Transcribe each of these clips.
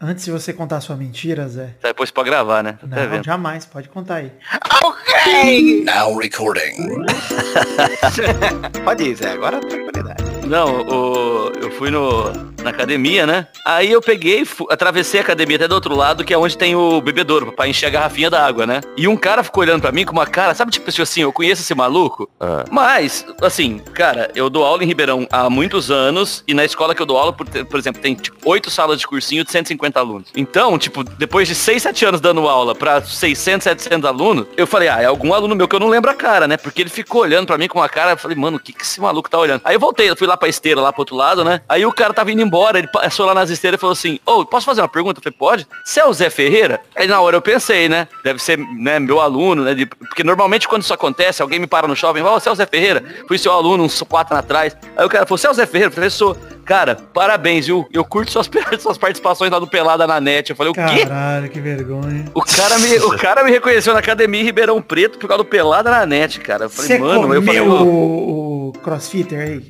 Antes de você contar sua mentira, Zé. Tá depois pra gravar, né? Tô até Não, jamais, pode contar aí. Ok! Now recording. Pode ir, Zé. Agora tranquilidade. Não, o- eu fui no, na academia, né? Aí eu peguei, atravessei a academia até do outro lado, que é onde tem o bebedouro, pra encher a garrafinha d'água, né? E um cara ficou olhando pra mim com uma cara, sabe tipo assim, eu conheço esse maluco? Ah. Mas, assim, cara, eu dou aula em Ribeirão há muitos anos e na escola que eu dou aula, por, por exemplo, tem tipo oito salas de cursinho de 150 alunos. Então, tipo, depois de 6, 7 anos dando aula pra 600, 700 alunos, eu falei, ah, é algum aluno meu que eu não lembro a cara, né? Porque ele ficou olhando pra mim com uma cara, eu falei, mano, o que que esse maluco tá olhando? Aí eu voltei, eu fui lá pra esteira, lá pro outro lado, né? Aí o cara tava indo embora, ele passou lá nas esteiras e falou assim, ô, posso fazer uma pergunta? Eu falei, pode? Você é o Zé Ferreira? Aí na hora eu pensei, né? Deve ser, né, meu aluno, né? de- porque normalmente quando isso acontece, alguém me para no shopping, ó, você é o Zé Ferreira? Fui seu aluno, uns quatro anos atrás. Aí o cara falou, você é o Zé Ferreira? Eu falei, sou. Cara, parabéns, viu? Eu curto suas, suas participações lá do Pelada na net. Eu falei, o quê? Caralho, que vergonha. O cara, me, o cara me reconheceu na academia em Ribeirão Preto por causa do Pelada na net, cara. Eu falei, Você mano, eu falei, ô, o, o crossfitter aí?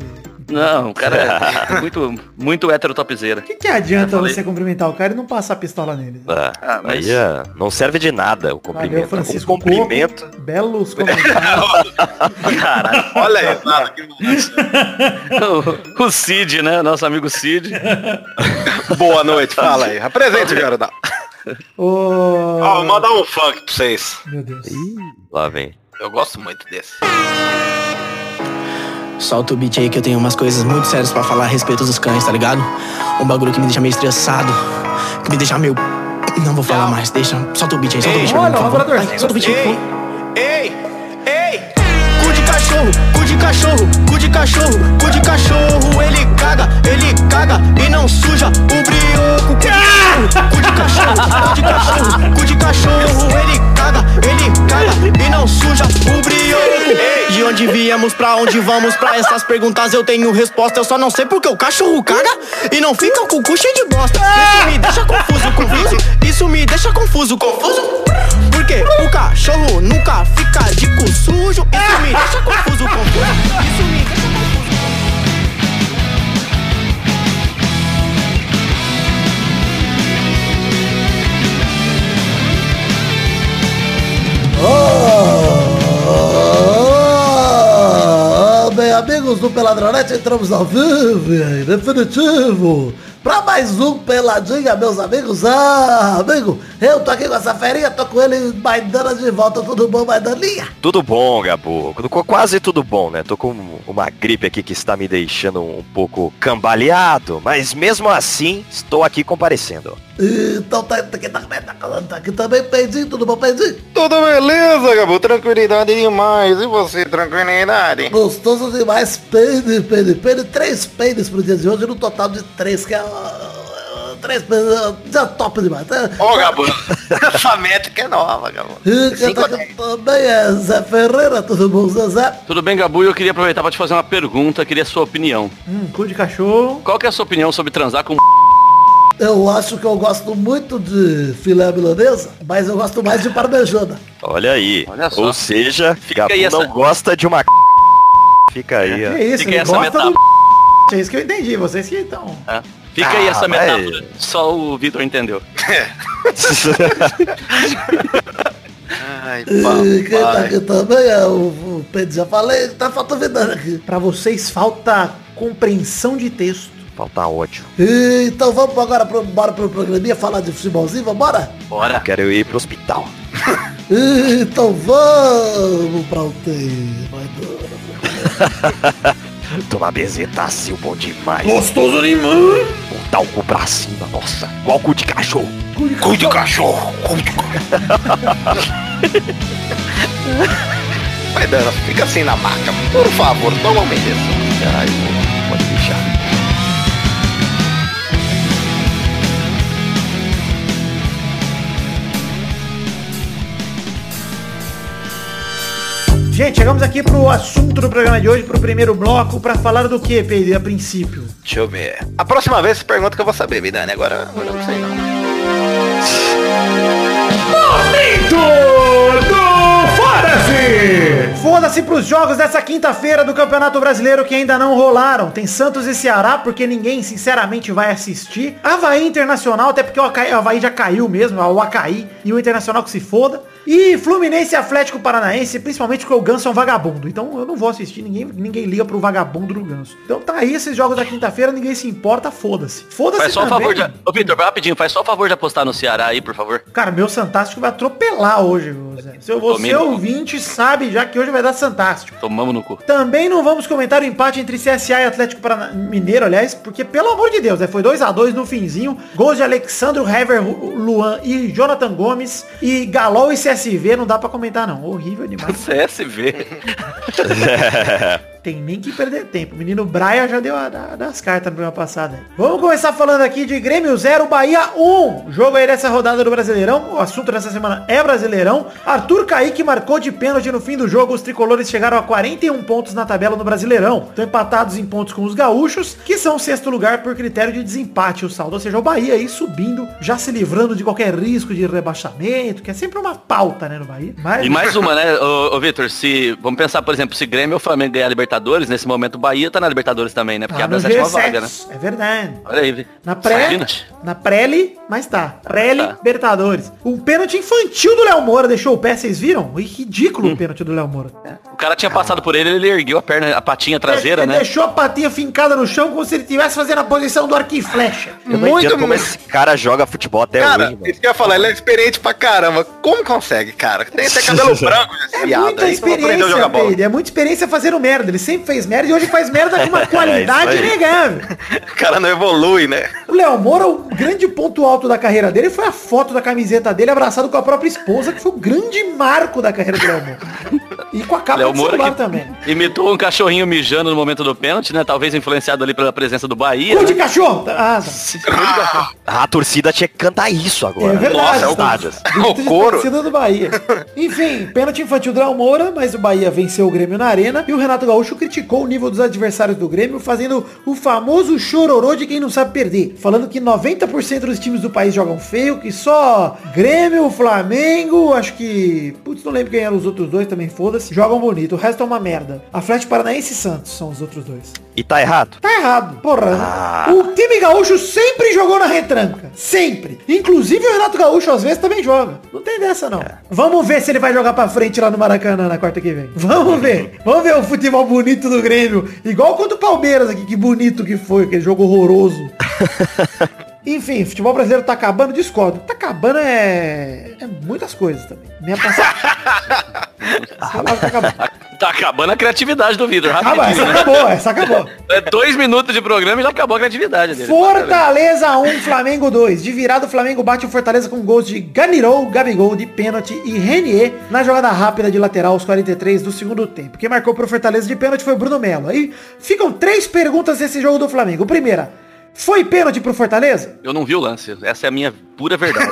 Não, o cara é muito, muito hétero topzera. que, que adianta falei. você cumprimentar o cara e não passar a pistola nele? Ah, Ah, mas- Aí é, não serve de nada o Valeu, cumprimento. Francisco. o cumprimento. Coco. Belos comentários. Caralho. Olha aí, nada que o, o Cid, né? Nosso amigo Cid. Boa noite, fala aí. Apresente, Jordão. Ô... Ó, vou mandar um funk pra vocês. Meu Deus. Lá vem. Eu gosto muito desse. Solta o beat aí que eu tenho umas coisas muito sérias pra falar a respeito dos cães, tá ligado? Um bagulho que me deixa meio estressado, que me deixa meio. Não vou falar mais, deixa. Solta o beat aí, solta o beat olha, por o Ai, solta o beat aí, favor. Ei, ei! Cachorro, cu de cachorro, cu de cachorro, cu de cachorro. Ele caga, ele caga e não suja o brioco. Cu de cachorro, cu de cachorro, cu de cachorro. Ele caga, ele caga e não suja o brioco. De onde viemos, pra onde vamos, pra essas perguntas eu tenho resposta. Eu só não sei porque o cachorro caga e não fica com o cu cheio de bosta. Isso me deixa confuso, confuso. Isso me deixa confuso, confuso. Porque o cachorro nunca fica de cu sujo. Isso me deixa confuso, confuso. Isso me deixa confuso. Ah, bem, amigos do Peladronete, entramos ao vivo, e aí, definitivo, pra mais um Peladinha, meus amigos. Ah, amigo, eu tô aqui com essa ferinha, tô com ele, Maidana de volta, tudo bom, Maidaninha? Tudo bom, Gabu? Qu- Quase tudo bom, né? Tô com uma gripe aqui que está me deixando um pouco cambaleado, mas mesmo assim, estou aqui comparecendo. Então tá, tá aqui, tá, tá, tá, tá aqui também, Peidinho, tudo bom, Peidinho? Tudo beleza, Gabu? Tranquilidade demais. E você, tranquilidade? Gostoso demais, peide, peide, peide, três peides pro dia de hoje, no total de três, que é... Três peides, ah, já top demais. Ô, Gabu, essa métrica é nova, Gabu. E quem tá aqui também é Zé Ferreira, tudo bom, Zezé? Tudo bem, Gabu? Eu queria aproveitar pra te fazer uma pergunta, queria a sua opinião. Hum, cu de cachorro. Qual que é a sua opinião sobre transar com Eu acho que eu gosto muito de filé milanesa, mas eu gosto mais de parmejana. Olha aí. Olha só. Ou seja, Gabu aí essa- não gosta de uma Fica aí, ó. Que isso, Fica ele aí essa gosta metáfora. do... É isso que eu entendi, vocês que estão... É. Fica aí Ah, essa mas- metáfora. Só o Vitor entendeu. Ai, E quem tá aqui também é o, o Pedro, já falei, tá faltando aqui. Pra vocês falta compreensão de texto. Falta ódio. E, então vamos agora pro, bora pro programinha falar de futebolzinho, vambora? Bora. Quero ir pro hospital. Então vamos pra o tema. Tomar bezetacil bom demais. Gostoso demais. Botar o cu pra cima, nossa. Igual cu de cachorro. Cu de cachorro. Cu de cachorro. Vai dando, fica assim na marca. Por favor, toma uma injeção. Ai, Gente, chegamos aqui pro assunto do programa de hoje, pro primeiro bloco, pra falar do que, Pedro, a princípio? Deixa eu ver. A próxima vez você pergunta que eu vou saber, me Dani. Agora, agora eu não sei não. Momento do Foda-se! foda-se pros jogos dessa quinta-feira do Campeonato Brasileiro que ainda não rolaram. Tem Santos e Ceará, porque ninguém, sinceramente, vai assistir. Havaí Internacional, até porque o Havaí- o Havaí já caiu mesmo, o Acaí e o Internacional que se foda. E Fluminense e Atlético Paranaense, principalmente porque o Ganso é um vagabundo. Então eu não vou assistir, ninguém, ninguém liga pro vagabundo do Ganso. Então tá aí esses jogos da quinta-feira, ninguém se importa, foda-se. Foda-se Faz só o também. favor de... Ô, Vitor, rapidinho, faz só o favor de apostar no Ceará aí, por favor. Cara, meu Santástico vai atropelar hoje, Zé. Se você Domínio. ouvinte sabe já que hoje vai dar Santástico. Tomamos no cu. Também não vamos comentar o empate entre CSA e Atlético Parana... Mineiro, aliás, porque, pelo amor de Deus, né, foi 2 a 2 no finzinho. Gols de Alexandro Hever, Luan e Jonathan Gomes. E Galol e CSV não dá pra comentar, não. Horrível demais. CSV. Tem nem que perder tempo. O menino Braia já deu a, a- das cartas na primeira passada. Vamos começar falando aqui de Grêmio 0, Bahia 1. Jogo aí dessa rodada do Brasileirão. O assunto dessa semana é Brasileirão. Arthur Kaique marcou de pênalti no fim do jogo. Os tricolores chegaram a 41 pontos na tabela no Brasileirão. Estão empatados em pontos com os gaúchos, que são sexto lugar por critério de desempate o saldo. Ou seja, o Bahia aí subindo, já se livrando de qualquer risco de rebaixamento, que é sempre uma pauta, né, no Bahia. Mas... E mais uma, né, ô, ô Vitor, se. Vamos pensar, por exemplo, se Grêmio ou Flamengo ganhar a Libertadores, nesse momento o Bahia tá na Libertadores também, né? Porque Tá abre a sétima G7. vaga, né? É verdade. Olha aí. Na pré, Imagina. na pré mas tá. Pré-Libertadores. Um pênalti infantil do Léo Moura deixou o pé, vocês viram? Ridículo o pênalti do Léo Moura. O cara tinha passado por ele, ele ergueu a perna, a patinha traseira, Ele né? deixou a patinha fincada no chão como se ele estivesse fazendo a posição do arco e flecha. Eu não Muito entendo como esse cara joga futebol até Cara, hoje, mano. isso que eu ia falar, ele é experiente pra caramba. Como consegue, cara? Tem até cabelo branco É viado muita experiência. É muita experiência fazendo merda. Ele sempre fez merda e hoje faz merda com uma qualidade É isso aí. inegável. O cara não evolui, né? O Léo Moura, o grande ponto alto da carreira dele foi a foto da camiseta dele abraçado com a própria esposa, que foi o grande marco da carreira do Léo Moura. E com a capa Léo do Moura que também. imitou um cachorrinho mijando no momento do pênalti, né? Talvez influenciado ali pela presença do Bahia. Cu de né? cachorro! Ah, tá. A torcida tinha que cantar isso agora. É verdade. Nossa, estamos saudades. dentro O couro. torcida do Bahia. Enfim, pênalti infantil do Léo Moura, mas o Bahia venceu o Grêmio na arena e o Renato Gaúcho criticou o nível dos adversários do Grêmio, fazendo o famoso chororô de quem não sabe perder. Falando que 90% dos times do país jogam feio, que só Grêmio, Flamengo, acho que... Putz, não lembro quem eram os outros dois, também foda-se. Jogam bonito, o resto é uma merda. Atlético Paranaense e Santos são os outros dois. E tá errado? Tá errado. Porra. Ah. O time gaúcho sempre jogou na retranca. Sempre. Inclusive o Renato Gaúcho às vezes também joga. Não tem dessa não. Vamos ver se ele vai jogar pra frente lá no Maracanã na quarta que vem. Vamos ver. Vamos ver o futebol bonito do Grêmio. Igual contra o Palmeiras aqui. Que bonito que foi. Aquele jogo horroroso. Enfim, futebol brasileiro tá acabando, discordo. Tá acabando é, é muitas coisas também. Minha passagem. tá acabando. Tá acabando a criatividade do Vitor, Acaba, essa né? acabou, essa acabou. É dois minutos de programa e já acabou a criatividade dele. Fortaleza 1, Flamengo 2. De virada, o Flamengo bate o Fortaleza com gols de Ganirou, Gabigol de pênalti e Renier na jogada rápida de lateral aos 43 do segundo tempo. Quem marcou pro Fortaleza de pênalti foi Bruno Melo. Aí ficam três perguntas desse jogo do Flamengo. Primeira, foi pênalti pro Fortaleza? Eu não vi o lance. Essa é a minha pura verdade.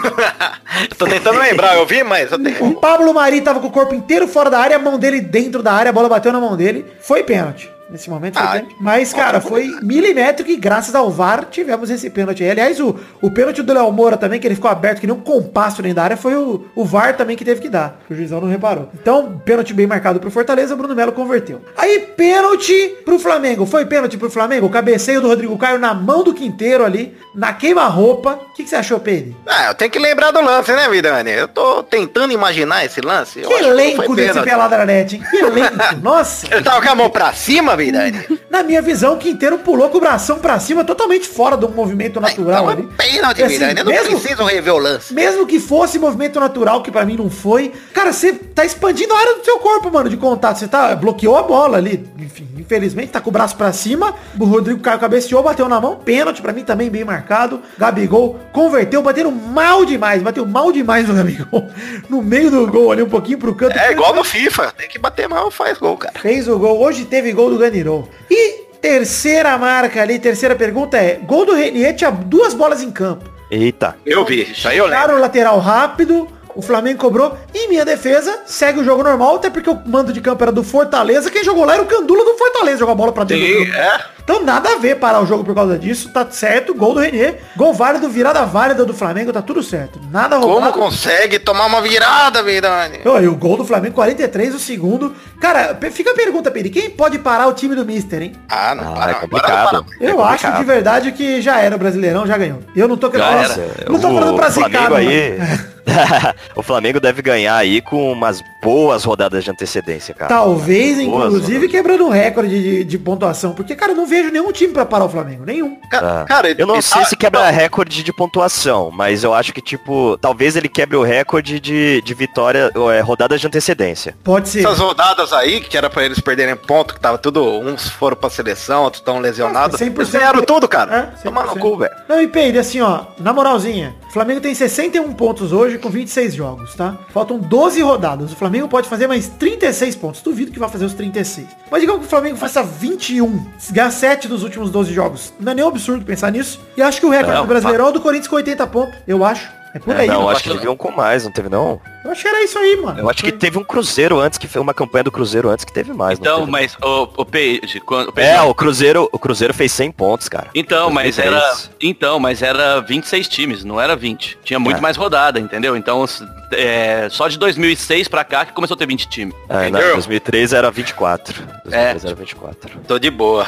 Tô tentando lembrar, eu vi, mas eu O tenho... Pablo Mari tava com o corpo inteiro fora da área, a mão dele dentro da área, a bola bateu na mão dele. Foi pênalti. Nesse momento Ah. Mas, cara, foi milimétrico e graças ao VAR tivemos esse pênalti aí. Aliás, o, o pênalti do Léo Moura também, que ele ficou aberto, que nem um compasso dentro da área, foi o, o VAR também que teve que dar. Que o juizão não reparou. Então, pênalti bem marcado pro Fortaleza, Bruno Melo converteu. Aí, pênalti pro Flamengo. Foi pênalti pro Flamengo. O cabeceio do Rodrigo Caio na mão do Quinteiro ali, na queima-roupa. O que, que você achou, Pedro? Ah, eu tenho que lembrar do lance, né, Vidani? Eu tô tentando imaginar esse lance. Eu Que elenco foi desse pênalti. Peladranete, hein? Que elenco. Nossa. Ele tava com a mão pra cima, Vidani? Na minha visão, o Quinteiro pulou com o bração pra cima, totalmente fora do movimento natural é ali. pênalti, assim, Vidani. Eu não mesmo- preciso rever o lance. Mesmo que fosse movimento natural, que pra mim não foi, cara, você tá expandindo a área do seu corpo, mano, de contato. Você tá, bloqueou a bola ali. Enfim, infelizmente, tá com o braço pra cima. O Rodrigo Caio cabeceou, bateu na mão. Pênalti pra mim também bem marcado. Gabigol converteu, batendo mal demais. Bateu mal demais no Gabigol. No meio do gol ali, um pouquinho pro canto. É igual no FIFA. Tem que bater mal, faz gol, cara. Fez o gol. Hoje teve gol do Ganirou. E terceira marca ali, terceira pergunta é, gol do Renier tinha duas bolas em campo. Eita. Eu vi, isso aí eu lembro. Lateral rápido, o Flamengo cobrou. Em minha defesa, segue o jogo normal, até porque o mando de campo era do Fortaleza. Quem jogou lá era o Candula do Fortaleza, jogou a bola pra dentro do Sim, campo. é. Então nada a ver parar o jogo por causa disso, tá certo, gol do Renier, gol válido, virada válida do Flamengo, tá tudo certo. Nada Como roubado. consegue tomar uma virada, Vidani? E o gol do Flamengo, 43, o segundo. Cara, fica a pergunta, Peri, quem pode parar o time do Mister, hein? Ah, não, Ah, para, é para, complicado. para. Eu É acho complicado. de verdade que já era o Brasileirão, já ganhou. Eu não tô era. não tô falando pra o Flamengo zicar, aí. o Flamengo deve ganhar aí com umas boas rodadas de antecedência, cara. Talvez, Boas inclusive, rodadas. quebrando um recorde de, de pontuação. Porque, cara, eu não vejo nenhum time pra parar o Flamengo. Nenhum. Ca- Ah. Cara, Eu não sei ah, se quebra recorde de pontuação, mas eu acho que, tipo, talvez ele quebre o recorde de, de vitória, ou é, rodadas de antecedência. Pode ser. Essas rodadas aí, que era pra eles perderem ponto, que tava tudo, uns foram pra seleção, outros estão lesionados. Nossa, 100% Eles ganharam tudo, cara. É, Tomar no 100%. cu, velho. Não, e Peide, assim, ó, na moralzinha, o Flamengo tem 61 pontos hoje com 26 jogos, tá? Faltam 12 rodadas. O Flamengo pode fazer mais 36 pontos. Duvido que vai fazer os 36. Mas digamos que o Flamengo faça 21, ganhar 7 dos últimos 12 jogos. Não é nem um absurdo pensar nisso. E acho que o recorde Não, do Brasileirão é o do Corinthians com 80 pontos. Eu acho. É por aí. não, Eu acho que teve um com mais, não teve não? acho que era isso aí, mano. Eu acho que teve um Cruzeiro antes, que foi uma campanha do Cruzeiro antes que teve mais. não Então, teve? mas o, o Page, quando, o Page- É, o Cruzeiro, o Cruzeiro fez 100 pontos, cara. Então, mas 2003. era. Então, mas era 26 times, não era 20. Tinha muito É. mais rodada, entendeu? Então, é, só de 2006 pra cá que começou a ter 20 times. É, não, Entendeu? 2003 era 24. 2003 É. era 24. Tô de boa.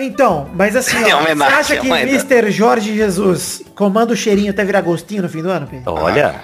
Então, mas assim, É ó, uma você acha é que Mr. Jorge Jesus comanda o cheirinho até virar gostinho no fim do ano, Pedro? Olha,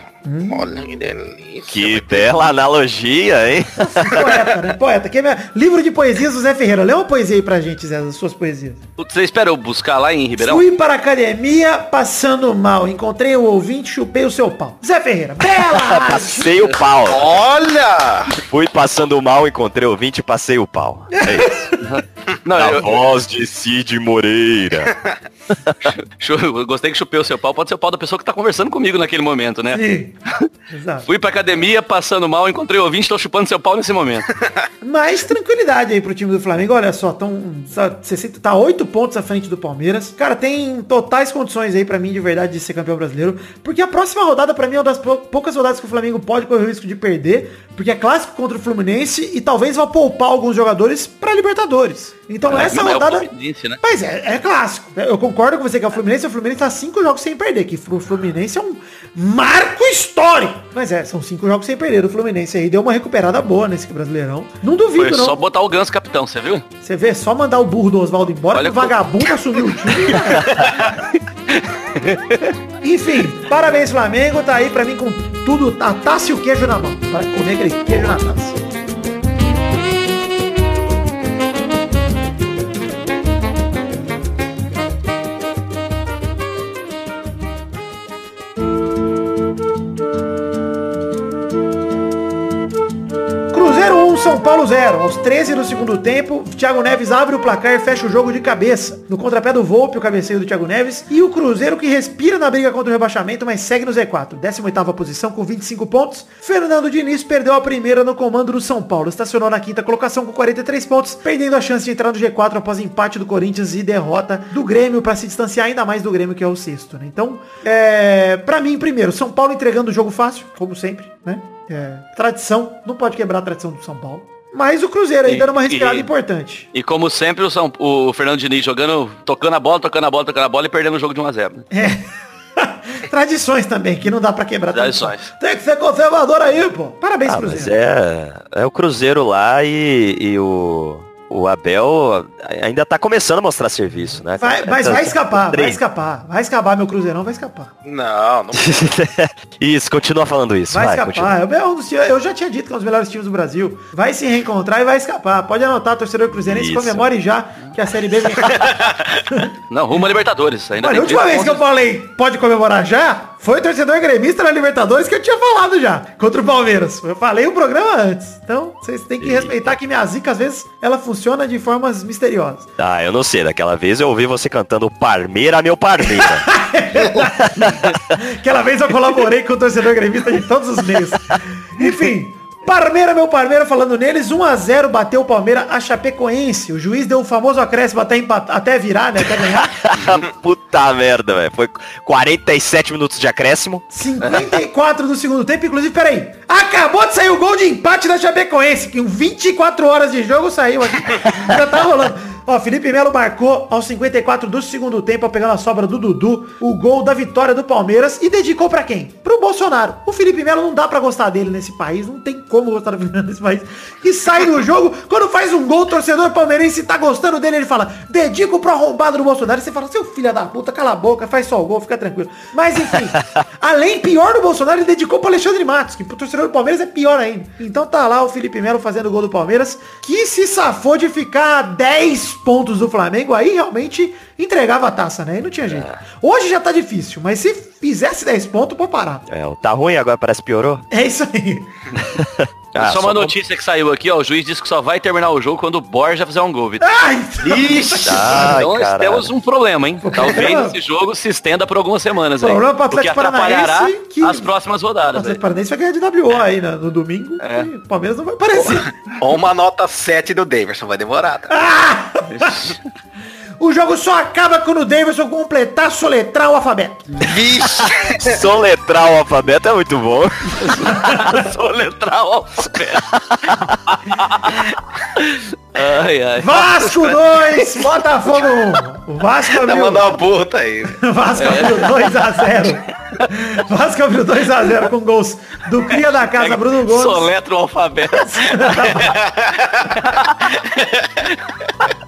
Olha que delícia. que bela analogia, hein? Poeta, né? Poeta. Que é. Livro de poesias do Zé Ferreira. Lê uma poesia aí pra gente, Zé, das suas poesias. Você espera eu buscar lá em Ribeirão? Fui para a academia passando mal. Encontrei o ouvinte, chupei o seu pau. Zé Ferreira. Bela. Passei o pau. Olha! Fui passando mal, encontrei o 20 e passei o pau. É isso. Não, Na eu, voz de Cid Moreira. gostei que chupei o seu pau. Pode ser o pau da pessoa que tá conversando comigo naquele momento, né? Sim. Exato. Fui pra academia, passando mal, encontrei o ouvinte, tô chupando seu pau nesse momento. Mas tranquilidade aí pro time do Flamengo. Olha só, tão, tá, 60 tá 8 pontos à frente do Palmeiras. Cara, tem totais condições aí pra mim de verdade de ser campeão brasileiro. Porque a próxima rodada pra mim é uma das pou- poucas rodadas que o Flamengo pode correr o risco de perder. Porque é clássico contra o Fluminense e talvez vá poupar alguns jogadores pra Libertadores. Então essa é o rodada... Fluminense, né? Mas é, é clássico. Eu concordo com você que é o Fluminense. O Fluminense tá cinco jogos sem perder. Que o Fluminense é um marco histórico. Mas é, são cinco jogos sem perder. O Fluminense aí deu uma recuperada boa nesse Brasileirão. Não duvido, Foi não. só botar o ganso capitão, você viu? Você vê, só mandar o burro do Oswaldo embora, Olha que o vagabundo assumiu o time. Enfim, parabéns Flamengo, tá aí pra mim com tudo, a taça e o queijo na mão. Para comer aquele queijo na taça. São Paulo 0. Aos 13 do segundo tempo, Thiago Neves abre o placar e fecha o jogo de cabeça. No contrapé do Volpe, o cabeceio do Thiago Neves. E o Cruzeiro que respira na briga contra o rebaixamento, mas segue no Z4. 18ª posição com 25 pontos. Fernando Diniz perdeu a primeira no comando do São Paulo. Estacionou na quinta colocação com 43 pontos, perdendo a chance de entrar no G4 após empate do Corinthians e derrota do Grêmio para se distanciar ainda mais do Grêmio, que é o sexto. Né? Então, é... para mim, primeiro, São Paulo entregando o jogo fácil, como sempre, né? É, tradição, não pode quebrar a tradição do São Paulo. Mas o Cruzeiro aí E- dando uma respirada e- importante. E como sempre, o, São, o Fernando Diniz jogando, tocando a bola, tocando a bola, tocando a bola e perdendo o jogo de 1x0. Né? É. Tradições também, que não dá pra quebrar. Tradições. Tem que ser conservador aí, pô. Parabéns, Ah, Cruzeiro. é, é o Cruzeiro lá e, e o, o Abel ainda tá começando a mostrar serviço, né? Vai, mas vai tá escapar, vai escapar. Vai escapar, meu Cruzeirão vai escapar. Não, não. isso, continua falando isso. Vai, Vai, escapar. Eu, eu já tinha dito que é um dos melhores times do Brasil. Vai se reencontrar e vai escapar. Pode anotar, torcedor cruzeirense, Isso. comemore já que a Série B vem. Não, rumo a Libertadores. Ainda Olha, a última 13 vez que eu falei pode comemorar já, foi o torcedor gremista na Libertadores que eu tinha falado já, contra o Palmeiras. Eu falei o programa antes. Então, vocês têm que respeitar que minha zica, às vezes, ela funciona de formas misteriosas. Ah, eu não sei, daquela vez eu ouvi você cantando Parmeira, meu Parmeira. Aquela vez eu colaborei com o torcedor gremista de todos os meios. Enfim, Parmeira, meu Parmeira, falando neles, 1x0 bateu o Palmeiras a Chapecoense. O juiz deu o famoso acréscimo até, até virar, né? Até ganhar. Puta merda, velho. Foi 47 minutos de acréscimo. 54 do segundo tempo, inclusive, peraí. Acabou de sair o gol de empate da Chapecoense, que em 24 horas de jogo saiu aqui. Já tá rolando. Ó, Felipe Melo marcou aos 54 do segundo tempo, pegando a sobra do Dudu, o gol da vitória do Palmeiras e dedicou pra quem? Pro Bolsonaro. O Felipe Melo não dá pra gostar dele nesse país, não tem como gostar do Felipe Melo nesse país. E sai do jogo, quando faz um gol, o torcedor palmeirense tá gostando dele, ele fala, dedico pro arrombado do Bolsonaro. E você fala, seu filho da puta, cala a boca, faz só o gol, fica tranquilo. Mas enfim, além pior do Bolsonaro, ele dedicou pro Alexandre Matos, que pro torcedor do Palmeiras é pior ainda. Então tá lá o Felipe Melo fazendo o gol do Palmeiras, que se safou de ficar a 10 pontos do Flamengo, aí realmente entregava a taça, né? E não tinha jeito. Hoje já tá difícil, mas se fizesse 10 pontos, pô parar. É, tá ruim agora, parece que piorou. É isso aí. Ah, só uma só- notícia que saiu aqui, ó. O juiz disse que só vai terminar o jogo quando o Borja fizer um gol, Vitor. Ai, Ixi, Ai, então nós caralho. temos um problema, hein? Talvez esse jogo se estenda por algumas semanas aí. Problema pro o que Atlético atrapalhará Paranaense que- as próximas o rodadas. Atlético aí. Paranaense vai ganhar de WO aí né, no domingo. É. e o Palmeiras não vai aparecer. Ou uma nota 7 do Davidson, vai demorar. Tá? O jogo só acaba quando o Davidson completar, soletrar o alfabeto. Vixe! Soletrar o alfabeto é muito bom. Soletrar o alfabeto. Ai, ai. Vasco 2, Botafogo 1. O Vasco Tá abriu, mandando uma puta aí. o Vasco abriu 2x0. Vasco abriu 2x0 com gols do Cria da Casa, Bruno Gomes. Soletra o alfabeto.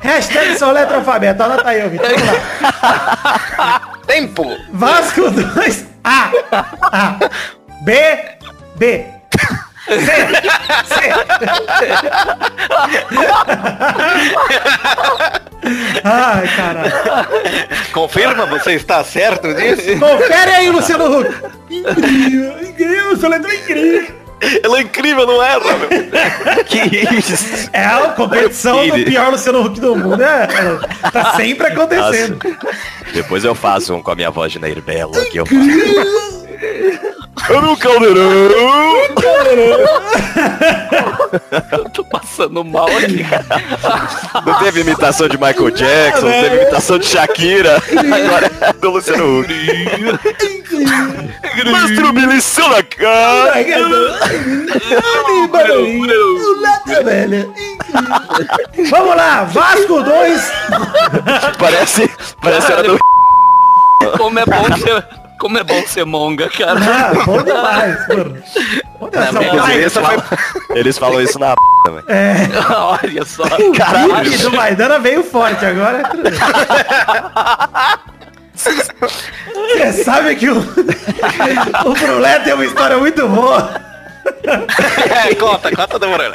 Hashtag soletra alfabeto. Anota aí, Vitor. Vamos lá. Tempo! Vasco 2, A, A, B, B. Ai, caralho. Confirma, você está certo disso? Confere aí, Luciano Huck. Incrível, incrível, soletra incrível. Ela é incrível, não é, meu? que isso? É a competição do pior Luciano Huck do mundo. É, é, tá sempre acontecendo. Depois eu faço um com a minha voz de Nair Belo aqui. Eu faço. Eu no caldeirão! Eu tô passando mal aqui, cara. Não teve imitação de Michael Jackson, não teve imitação de Shakira. Agora é do Luciano Huck. Mestre Milição na cara! Vamos lá, Vasco 2. Parece, parece a hora do... Como é bom ser, como é bom ser monga, cara. Ah, bom demais, mano. Bom demais. Não, Essa foi... Eles falam isso na também. Olha só. Caralho, O do Maidana veio forte agora. é. Você sabe que o, o Brulé tem uma história muito boa. É, conta, conta do Bruno.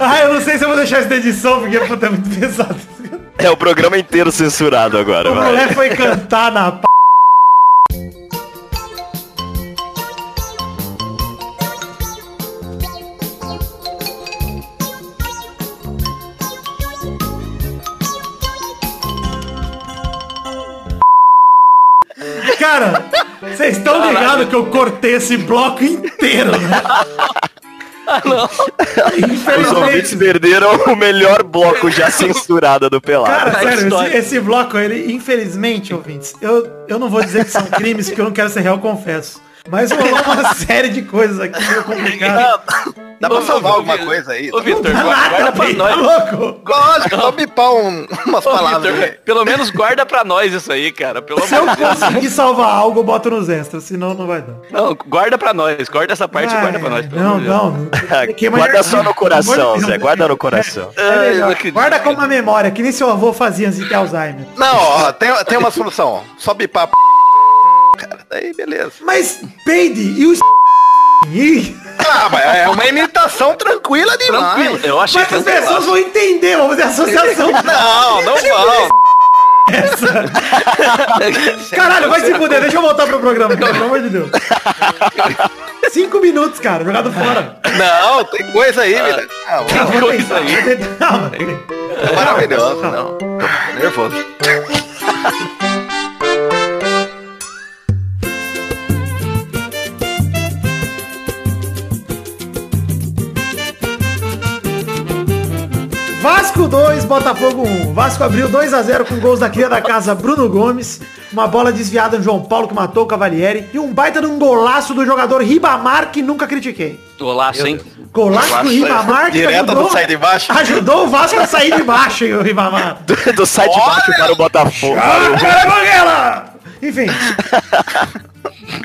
Ah, eu não sei se eu vou deixar isso na edição, porque puta, é muito pesado. É o programa inteiro censurado agora, O. Brulé foi cantar na p... Cara, vocês estão ligados que eu cortei esse bloco inteiro, né? Os ouvintes Infelizmente. perderam o melhor bloco já censurado do Pelado. Cara, sério, esse, esse bloco, ele, infelizmente, ouvintes, eu, eu não vou dizer que são crimes, porque eu não quero ser real, confesso. Mas rolou uma série de coisas aqui meio complicadas. Dá pra salvar alguma coisa aí? Ô, Vitor, Nada, guarda, pra bem, tá nós. louco? Lógico, só bipar um, umas Ô, palavras pelo menos guarda pra nós isso aí, cara. Pelo Se eu conseguir salvar algo, eu boto nos extras, senão não vai dar. Não, guarda pra nós. Guarda essa parte e guarda pra nós. Não, não. Guarda só no coração. Zé. Guarda no coração. É. Guarda como uma memória, que nem seu avô fazia antes de ter Alzheimer. Não, ó, tem, tem uma solução. Só bipar p... Cara, daí beleza. Mas, Peide, e os Ah, mas é uma imitação tranquila demais. Tranquilo. Eu achei Mas as pessoas vão entender, vamos fazer associação. Não, não vão. Caralho, vai se fuder, deixa eu voltar pro programa, cara, pelo amor de Deus. Cinco minutos, cara, jogado fora. Não, tem coisa aí, velho. Ah, Tá, vou coisa aí. mano. é maravilhoso. Não, tô nervoso. Vasco 2, Botafogo 1. Vasco abriu 2 a 0 com gols da cria da casa Bruno Gomes, uma bola desviada no João Paulo que matou o Cavalieri e um baita de um golaço do jogador Ribamar que nunca critiquei. Golaço, hein? Golaço do Ribamar que Direto ajudou, do sai de baixo. ajudou o Vasco a sair de baixo, hein, o Ribamar. Do, do sai de baixo para o Botafogo. Ah, cara, Banguela! Enfim.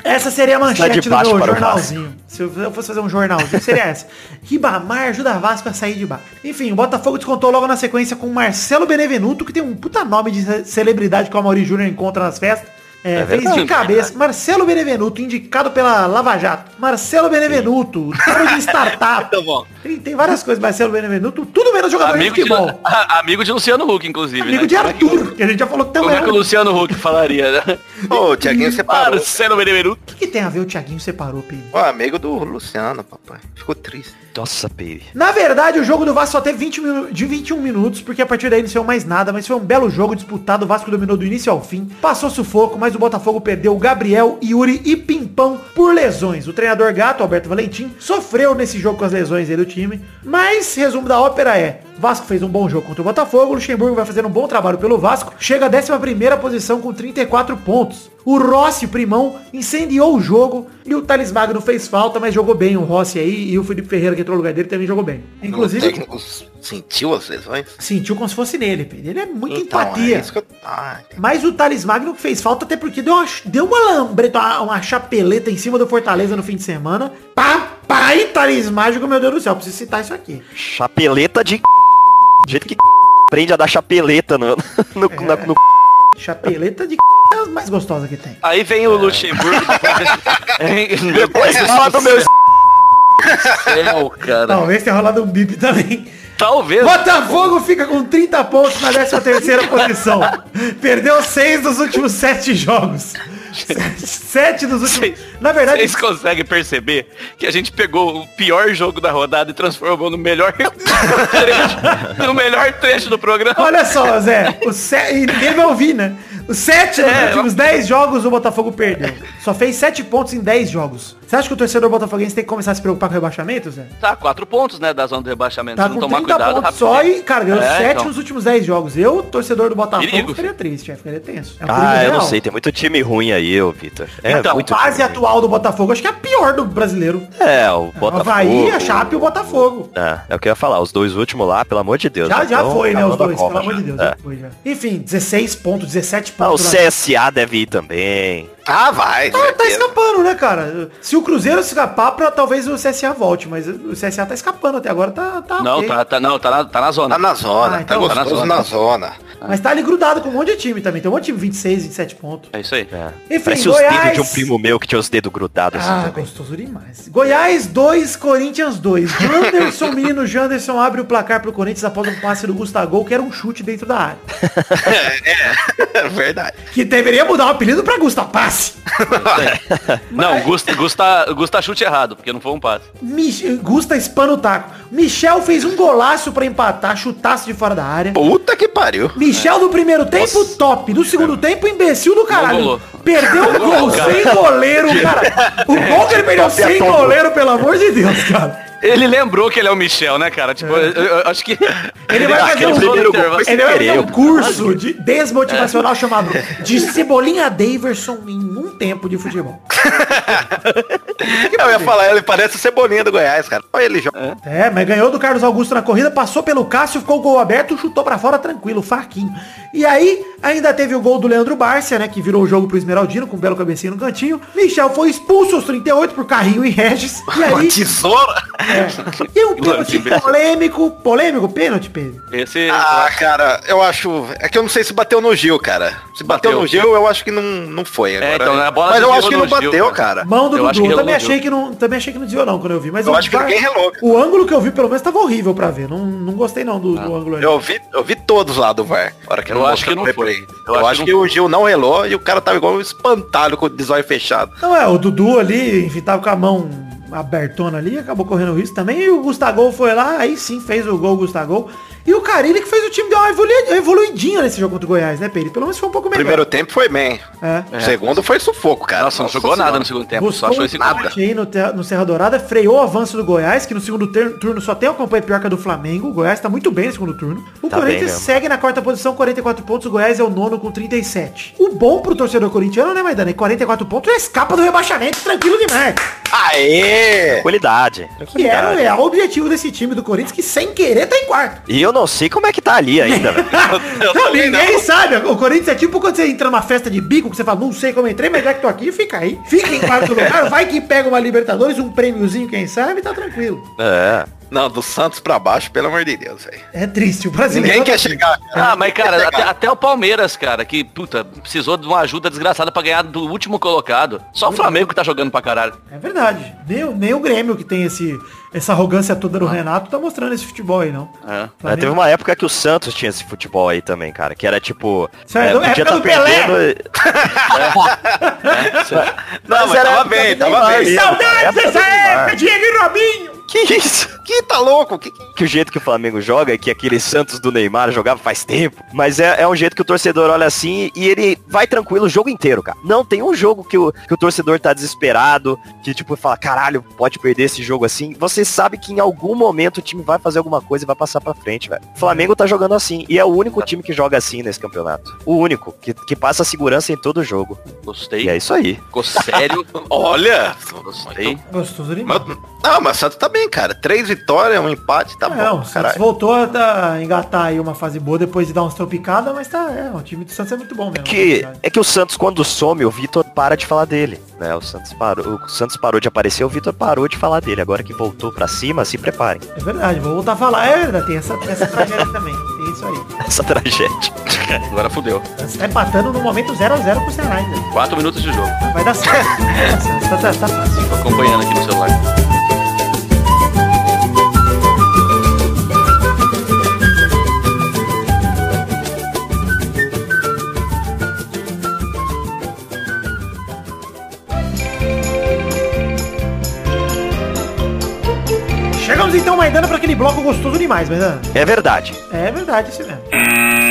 Essa seria a Sai manchete do meu jornalzinho. Se eu fosse fazer um jornalzinho, seria essa. Ribamar ajuda Vasco a sair de baixo. Enfim, o Botafogo descontou logo na sequência com Marcelo Benevenuto, que tem um puta nome de ce- celebridade que o Amaury Júnior encontra nas festas. É, É fez de cabeça. Marcelo Benevenuto, indicado pela Lava Jato. Marcelo Benevenuto, cara de startup. Muito bom. Tem, tem várias coisas, Marcelo Benevenuto, tudo menos jogador Amigo de de, futebol. a- amigo de Luciano Huck, inclusive. Amigo né? de Como é que- Arthur, que a gente já falou que Como também é que o Luciano Huck falaria, né? Ô, o Tiaguinho separou. Marcelo Benevenuto. O que, que tem a ver o Thiaguinho separou, Pedro? Pô, amigo do Luciano, papai. Ficou triste. Nossa, Peire. Na verdade, o jogo do Vasco só teve 20 minu- de 21 minutos, porque a partir daí não saiu mais nada, mas foi um belo jogo disputado, o Vasco dominou do início ao fim, passou sufoco, mas o Botafogo perdeu Gabriel, Yuri e Pimpão por lesões. O treinador gato, Alberto Valentim, sofreu nesse jogo com as lesões aí do time, mas resumo da ópera é, Vasco fez um bom jogo contra o Botafogo, o Luxemburgo vai fazendo um bom trabalho pelo Vasco, chega à 11ª posição com 34 pontos. O Rossi, primão, incendiou o jogo e o Thales Magno fez falta, mas jogou bem o Rossi aí e o Felipe Ferreira que entrou no lugar dele também jogou bem. o Inclusive, técnico sentiu as lesões? sentiu como se fosse nele, Pedro. Ele é muita Então, empatia. é isso que eu... Ah, Mas o Thales Magno fez falta até porque deu uma, deu uma lambreta, uma, uma chapeleta em cima do Fortaleza no fim de semana. Papai Thales Mágico, meu Deus do céu, preciso citar isso aqui. Chapeleta de do jeito que aprende a dar chapeleta no, no, É. na- no Chapeleta de é a mais gostosa que tem. Aí vem o Luxemburgo depois. Depois fala do meu céu, cara. Talvez tenha rolado um bip também. Talvez. Botafogo fica com 30 pontos na 13 terceira posição. Perdeu 6 dos últimos 7 jogos. 7 dos últimos... Vocês- Na verdade, Vocês conseguem perceber que a gente pegou o pior jogo da rodada e transformou no melhor trecho, no melhor trecho do programa? Olha só, Zé, o e ninguém vai ouvir, né? Os sete dos É, últimos 10 jogos o Botafogo perdeu. Só fez 7 pontos em 10 jogos. Você acha que o torcedor botafoguense tem que começar a se preocupar com o rebaixamento, Zé? Tá, quatro pontos, né, da zona do rebaixamento. Tá com tomar 30 cuidado, pontos só e, cara, ganhou É, 7 então. nos últimos 10 jogos. Eu, torcedor do Botafogo, Perigo, ficaria filho. triste, é, ficaria tenso. É um Ah, eu não sei, tem muito time ruim aí, ô Vitor. É então, a muito fase atual do Botafogo, acho que é a pior do brasileiro. É, o O Botafogo. Havaí, a Chape e o Botafogo. É, é o que eu ia falar, os dois últimos lá, pelo amor de Deus. Já, já então, foi, né, os dois, pelo amor de Deus. É. Já foi, já. Enfim, 16 pontos, 17 Ah, o pontos. na- CSA deve ir também. Ah, vai. Tá, tá escapando, né, cara? Se o Cruzeiro escapar, pra, talvez o CSA volte, mas o CSA tá escapando até agora, tá, tá Não, ok. tá, tá, não, tá na, tá na zona. Tá na zona, Ah, então tá tá na gostoso zona. na zona. Mas tá ali grudado com um monte de time também. Tem um monte de time 26, 27 pontos. É isso aí. É. Enfim, Parece os Goiás- dedos de um primo meu que tinha os dedos grudados assim Ah, também. gostoso demais. Goiás 2, Corinthians 2. Janderson, menino Janderson, abre o placar pro Corinthians após um passe do Gustavo, que era um chute dentro da área. É verdade. Que deveria mudar o apelido pra Gusta Passe. Não, Gusta, Gusta, Gusta chute errado, porque não foi um passe. Mich Gusta espana o taco. Michel fez um golaço pra empatar, chutaço de fora da área. Puta que pariu. Michel do primeiro tempo, top. Do segundo tempo, imbecil do caralho. Perdeu o gol sem goleiro, cara. O gol que ele perdeu sem goleiro, pelo amor de Deus, cara. Ele lembrou que ele é o Michel, né, cara? Tipo, eu, eu acho que... Ele vai fazer um, primeiro gol ele vai fazer um curso de desmotivacional chamado de Cebolinha Daverson em um tempo de futebol. Eu ia falar, ele parece o Cebolinha do Goiás, cara. Olha ele joga. É, mas ganhou do Carlos Augusto na corrida, passou pelo Cássio, ficou o gol aberto, chutou pra fora tranquilo, faquinho. E aí, ainda teve o gol do Leandro Bárcia, né, que virou o jogo pro Esmeraldino, com um belo cabecinho no cantinho. Michel foi expulso aos 38 por Carrinho e Regis. E Uma aí, tesoura. É, e um pênalti polêmico, polêmico pênalti, Pedro. Esse... Ah, cara, eu acho. É que eu não sei se bateu no Gil, cara. Se bateu, Bateu. no Gil, eu acho que não, não foi. Agora. então, a bola Mas eu acho que não Gil, bateu, cara. cara. Mão do Eu Dudu, eu também achei que não, também achei que não desviou não quando eu vi, mas Eu acho que ninguém relou. O ângulo que eu vi pelo menos tava horrível pra ver. Não, não gostei não do, do ângulo ali. Eu vi, eu vi todos lá do VAR. Hora que Eu não acho que não foi. replay. Eu Eu, acho que que, o Gil não relou e o cara tava igual um espantalho com o desóio fechado. Não é, o Dudu ali, enfim, tava com a mão abertona ali, acabou correndo risco também. E o Gustavo foi lá, aí sim fez o gol, Gustavo. E o Carilli que fez o time dar uma evolu- evoluidinha nesse jogo contra o Goiás, né, Pedro? Pelo menos foi um pouco O melhor. primeiro tempo foi bem. É. O segundo foi sufoco, cara. Nossa, não jogou nada no segundo tempo, só Buscou achou um esse empate aí no, no Serra Dourada, freou o avanço do Goiás, que no segundo turno só tem uma campanha pior que a do Flamengo. O Goiás tá muito bem no segundo turno. O Tá Corinthians segue na quarta posição, 44 pontos. O Goiás é o nono com 37. O bom pro torcedor corintiano, né, Maidana? É 44 pontos, já escapa do rebaixamento, tranquilo demais. Aê! Tranquilidade. Que era o tranquilidade. real objetivo desse time do Corinthians, que sem querer tá em quarto. E eu não sei como é que tá ali ainda, velho. Não, ninguém sabe. O Corinthians é tipo quando você entra numa festa de bico, que você fala, não sei como entrei, mas já que tô aqui, fica aí. Fica em quarto lugar, vai que pega uma Libertadores, um prêmiozinho, quem sabe, tá tranquilo. É. Não, do Santos pra baixo, pelo amor de Deus, velho. É triste, o brasileiro. Ninguém quer chegar. cara. Ah, mas cara, até, até o Palmeiras, cara, que, puta, precisou de uma ajuda desgraçada pra ganhar do último colocado. Só o Flamengo que tá jogando pra caralho. É verdade. Nem, o- nem o Grêmio que tem esse, essa arrogância toda do Renato tá mostrando esse futebol aí, não. É. É, teve uma época que o Santos tinha esse futebol aí também, cara, que era tipo. Sério, é, podia época tá do Pelé. perdendo. Não, mas era tava bem, tava bem. Saudades dessa época, Diego e Robinho! Que isso? Que tá louco? Que, que... Que o jeito que o Flamengo joga, que aquele Santos do Neymar jogava faz tempo. Mas é, é um jeito que o torcedor olha assim e ele vai tranquilo o jogo inteiro, cara. Não tem um jogo que o, que o torcedor tá desesperado, que tipo fala, caralho, pode perder esse jogo assim. Você sabe que em algum momento o time vai fazer alguma coisa e vai passar pra frente, velho. O Flamengo tá jogando assim. E é o único time que joga assim nesse campeonato. O único, que, que passa segurança em todo jogo. Gostei. E é isso aí. Ficou sério. Olha. Gostei. Gostoso demais. Mas- Não, mas o Santos tá bem, cara. Três vitórias, um empate, tá Não, bom. o Santos voltou a tá- engatar aí uma fase boa depois de dar umas tropicadas, mas tá, é, o time do Santos é muito bom mesmo. que é que o Santos quando some, o Vitor para de falar dele, né? O Santos parou, o Santos parou de aparecer, o Vitor parou de falar dele. Agora que voltou pra cima, se preparem. É verdade, vou voltar a falar. É verdade, tem essa, essa tragédia também. Tem isso aí. Essa tragédia. Agora fudeu. Santos tá empatando no momento 0x0 pro Ceará ainda. Quatro minutos de jogo. Vai dar certo. Vai dar certo. Tá, tá, tá fácil. Tô acompanhando aqui no celular. Chegamos então, Maidana, pra aquele bloco gostoso demais, Maidana. É verdade. É verdade, isso mesmo.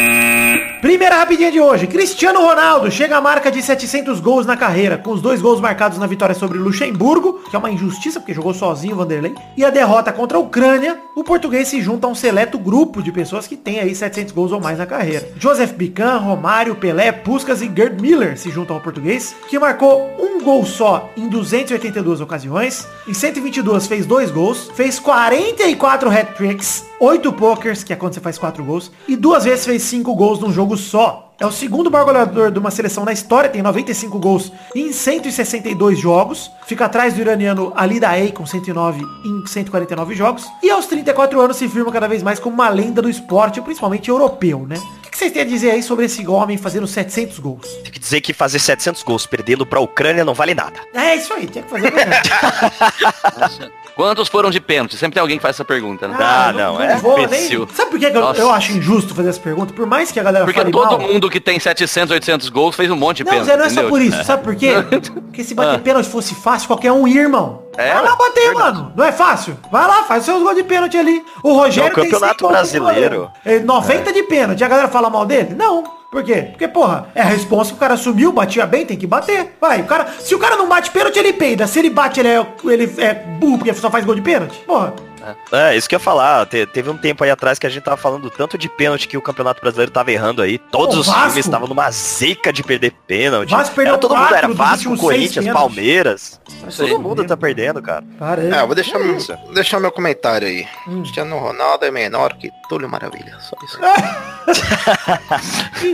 Primeira rapidinha de hoje. Cristiano Ronaldo chega à marca de 700 gols na carreira, com os dois gols marcados na vitória sobre Luxemburgo, que é uma injustiça porque jogou sozinho o Vanderlei, e a derrota contra a Ucrânia. O português se junta a um seleto grupo de pessoas que tem aí 700 gols ou mais na carreira. Joseph Bican, Romário, Pelé, Puskas e Gerd Miller se juntam ao português, que marcou um gol só em 282 ocasiões, em 122 fez dois gols, fez 44 hat-tricks, 8 pokers, que é quando você faz 4 gols, e duas vezes fez 5 gols num jogo só. É o segundo maior goleador de uma seleção na história, tem 95 gols em 162 jogos. Fica atrás do iraniano Ali Daei com 109 em 149 jogos. E aos 34 anos se firma cada vez mais como uma lenda do esporte, principalmente europeu, né? O que vocês têm a dizer aí sobre esse homem fazendo 700 gols? Tem que dizer que fazer 700 gols perdendo pra Ucrânia não vale nada. É isso aí, tinha que fazer. Quantos foram de pênalti? Sempre tem alguém que faz essa pergunta, né? Ah, não, é vou nem-. Sabe por que eu, eu acho injusto fazer essa pergunta? Por mais que a galera Porque fale todo mal... mundo que tem 700, 800 gols fez um monte de Não, pênalti. Zé, não é só entendeu? por isso. Sabe por quê? Porque se bater Ah. pênalti fosse fácil, qualquer um ia, irmão. É, Vai lá bater, verdade. mano. Não é fácil? Vai lá, faz seus gols de pênalti ali. O Rogério É o campeonato tem 100 gols de brasileiro. goleiro. É, 90 de pênalti. A galera fala mal dele? Não. Por quê? Porque, porra, é a resposta que o cara assumiu, batia bem, tem que bater. Vai, o cara. Se o cara não bate pênalti, ele peida. Se ele bate, ele é, ele é burro porque só faz gol de pênalti. Porra. É, isso que eu ia falar. Te- teve um tempo aí atrás que a gente tava falando tanto de pênalti que o Campeonato Brasileiro tava errando aí. Todos Pô, os Vasco. times estavam numa zica de perder pênalti. Vasco perdeu era todo mundo, era Vasco, Corinthians. Palmeiras. Aí. Todo mundo tá perdendo, cara. Para aí. É, eu vou deixar, É meu, isso. deixar meu comentário aí. Cristiano Ronaldo é menor que Túlio Maravilha. Só isso.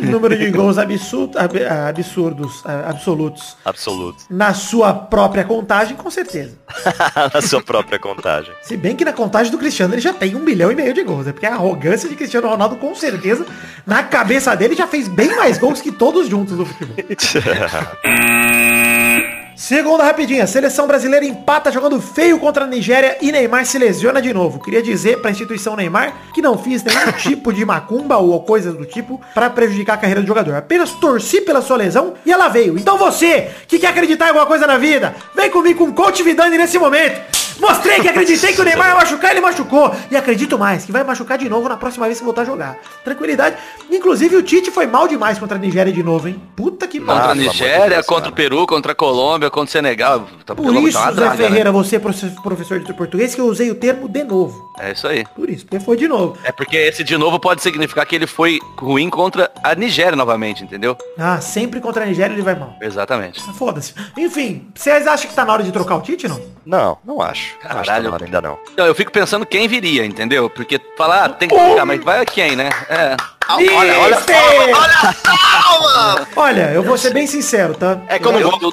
Número de gols absurdo, ab- absurdos, absolutos. Absoluto. Na sua própria contagem, com certeza. Na sua própria contagem. Se bem que na contagem do Cristiano ele já tem um milhão e meio de gols. É porque a arrogância de Cristiano Ronaldo, com certeza, na cabeça dele já fez bem mais gols que todos juntos no futebol. Segunda rapidinha, seleção brasileira empata jogando feio contra a Nigéria e Neymar se lesiona de novo. Queria dizer pra instituição Neymar que não fiz nenhum tipo de macumba ou coisas do tipo pra prejudicar a carreira do jogador. Apenas torci pela sua lesão e ela veio. Então você, que quer acreditar em alguma coisa na vida, vem comigo com o Coach Vidani nesse momento. Mostrei que acreditei que o Neymar ia machucar, ele machucou. E acredito mais, que vai machucar de novo na próxima vez que voltar a jogar. Tranquilidade. Inclusive o Tite foi mal demais contra a Nigéria de novo, hein? Puta que Contra Nossa, a Nigéria, contra o. Peru, contra a Colômbia, contra o Senegal. Tá, Por pelo- isso, tá Zé né? Ferreira, você é profe- professor de português, que eu usei o termo de novo. É isso aí. Por isso, porque foi de novo. É porque esse de novo pode significar que ele foi ruim contra a Nigéria novamente, entendeu? Ah, sempre contra a Nigéria ele vai mal. Exatamente. Foda-se. Enfim, vocês acham que tá na hora de trocar o Tite, não? Não, não acho. Acho que tá Caralho. hora ainda não. Então, eu fico pensando quem viria, entendeu? Porque falar, ah, tem que trocar, mas vai quem, né? É. Olha, olha, Olha, eu vou ser bem sincero, tá? É que eu não Eu- gosto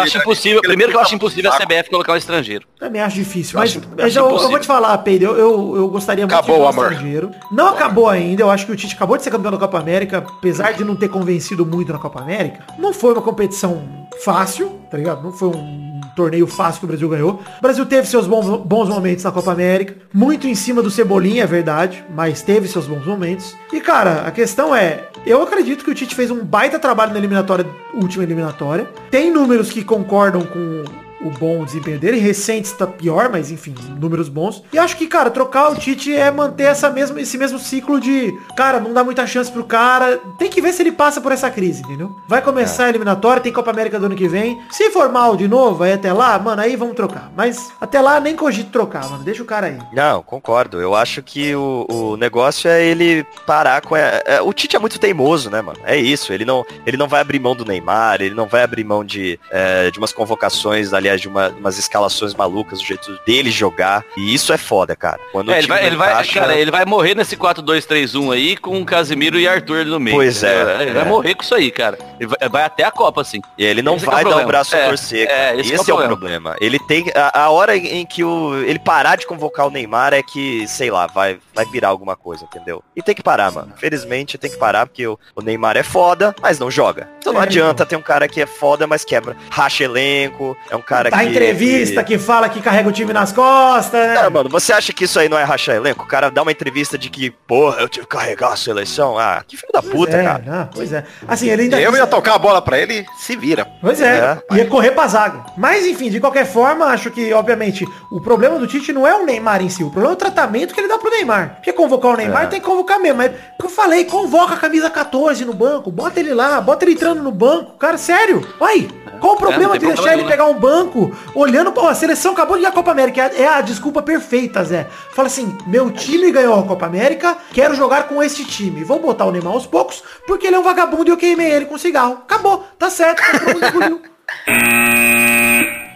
acho impossível, primeiro que eu ele acho impossível a. CBF colocar um estrangeiro. Também acho difícil. Eu Mas, acho- mas acho eu, vou te falar, Pedro, eu, eu, eu gostaria muito Acabou de ver o um amor. estrangeiro. Não acabou ainda, eu acho que o Tite acabou de ser campeão da Copa América, apesar de não ter convencido muito na Copa América. Não foi uma competição fácil, tá ligado? Não foi um torneio fácil que o Brasil ganhou. O Brasil teve seus bons, bons momentos na Copa América, muito em cima do Cebolinha, é verdade, mas teve seus bons momentos. E cara, a questão é, eu acredito que o Tite fez um baita trabalho na eliminatória, última eliminatória. Tem números que concordam com o bom desempenho dele. Recentes tá pior, mas enfim, números bons. E acho que, cara, trocar o Tite é manter essa mesma, esse mesmo ciclo de, cara, não dá muita chance pro cara. Tem que ver se ele passa por essa crise, entendeu? Vai começar a eliminatória, tem Copa América do ano que vem. Se for mal de novo, aí até lá, mano, aí vamos trocar. Mas até lá nem cogito trocar, mano. Deixa o cara aí. Não, concordo. Eu acho que o, o negócio é ele parar com. a- é, o Tite é muito teimoso, né, mano? É isso. Ele não, ele não vai abrir mão do Neymar, ele não vai abrir mão de, é, de umas convocações, aliás, de uma- umas escalações malucas, do jeito dele jogar. E isso é foda, cara. Quando o É, ele vai, ele vai, encaixa- cara, ele vai morrer nesse 4-2-3-1 aí com o Casimiro e Arthur no meio. Pois é, entendeu? Ele vai é. morrer com isso aí, cara. Ele vai, vai até a Copa, assim. E ele não Esse é o vai dar o problema. braço a É, torcer. é, esse esse é é o o problema. Ele tem. A, a hora em que o, ele parar de convocar o Neymar é que, sei lá, vai, vai virar alguma coisa, entendeu? E tem que parar, mano. Felizmente tem que parar, porque o, o Neymar é foda, mas não joga. Então não É, adianta ter um cara que é foda, mas quebra. Racha elenco, é um cara Tá que. entrevista que fala que carrega o time nas costas, né? Não, mano, você acha que isso aí não é rachar elenco? O cara dá uma entrevista de que, porra, eu tive que carregar a seleção. Ah, que filho da puta, é, cara. não, pois é. Assim, ele ainda Eu ia tocar a bola pra ele, se vira. Pois é, É. ia correr pra zaga. Mas enfim, de qualquer forma, acho que, obviamente, o problema do Tite não é o Neymar em si, o problema é o tratamento que ele dá pro Neymar. Porque convocar o Neymar É. tem que convocar mesmo. Mas, como eu falei, convoca a camisa 14 no banco, bota ele lá, bota ele entrando no banco. Cara, sério, vai. Qual o problema É, não tem de deixar problema ele pegar um banco olhando pra. Ó, a seleção acabou de ganhar a Copa América. É é a desculpa perfeita, Zé. Fala assim, meu time ganhou a Copa América, quero jogar com este time. Vou botar o Neymar aos poucos, porque ele é um vagabundo e eu queimei ele com cigarro. Acabou, tá certo.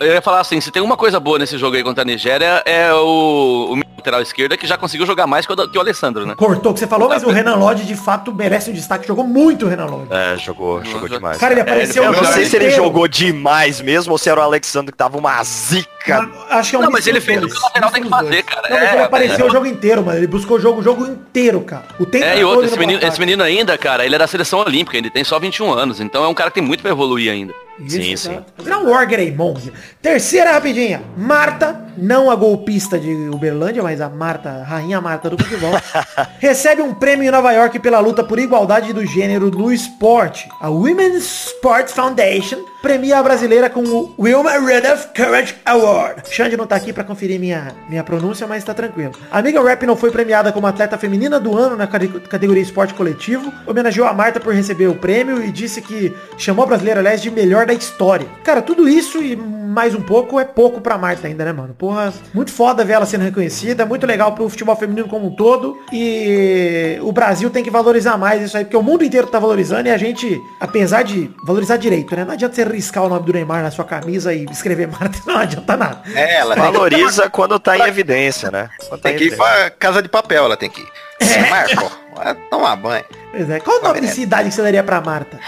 Eu ia falar assim, se tem uma coisa boa nesse jogo aí contra a Nigéria, é o, o lateral esquerda que já conseguiu jogar mais que o, que o Alessandro, né? Cortou o que você falou, mas o Renan Lodge de fato merece um destaque. Jogou muito o Renan Lodge. É, jogou, jogou demais. Cara, ele apareceu ele o Eu não sei se ele jogou demais mesmo ou se era o Alexandre que tava uma zica. Acho que é um Não, mas ele fez o que o lateral tem que fazer, dois. cara. Não, mas É, ele apareceu é. o jogo inteiro, mano. Ele buscou o jogo, o jogo inteiro, cara. O tempo É, e outro, esse menino, esse menino ainda, cara, ele é da seleção olímpica, ele tem só 21 anos, então é um cara que tem muito pra evoluir ainda. Isso, Sim, sim. Um War Greymon. Terceira rapidinha. Marta, não a golpista de Uberlândia, mas a Marta, rainha Marta do futebol, recebe um prêmio em Nova York pela luta por igualdade do gênero no esporte. A Women's Sports Foundation premia a brasileira com o Wilma Rudolph Courage Award. Xande não tá aqui pra conferir minha, minha pronúncia, mas tá tranquilo. A amiga Rap não foi premiada como atleta feminina do ano na cate- categoria esporte coletivo, homenageou a Marta por receber o prêmio e disse que chamou a brasileira, aliás, de melhor da história. Cara, tudo isso e mais um pouco é pouco pra Marta ainda, né, mano? Porra, muito foda ver ela sendo reconhecida, muito legal pro futebol feminino como um todo e o Brasil tem que valorizar mais isso aí, porque o mundo inteiro tá valorizando e a gente, apesar de valorizar direito, né? Não adianta você riscar o nome do Neymar na sua camisa e escrever Marta, não adianta nada. É, ela tem que, Valoriza quando tá em evidência, né? Quando tá tem em que ir pra casa de papel, ela tem que ir. Marco, vai tomar banho. Pois é. Qual o nome de cidade que você daria pra Marta?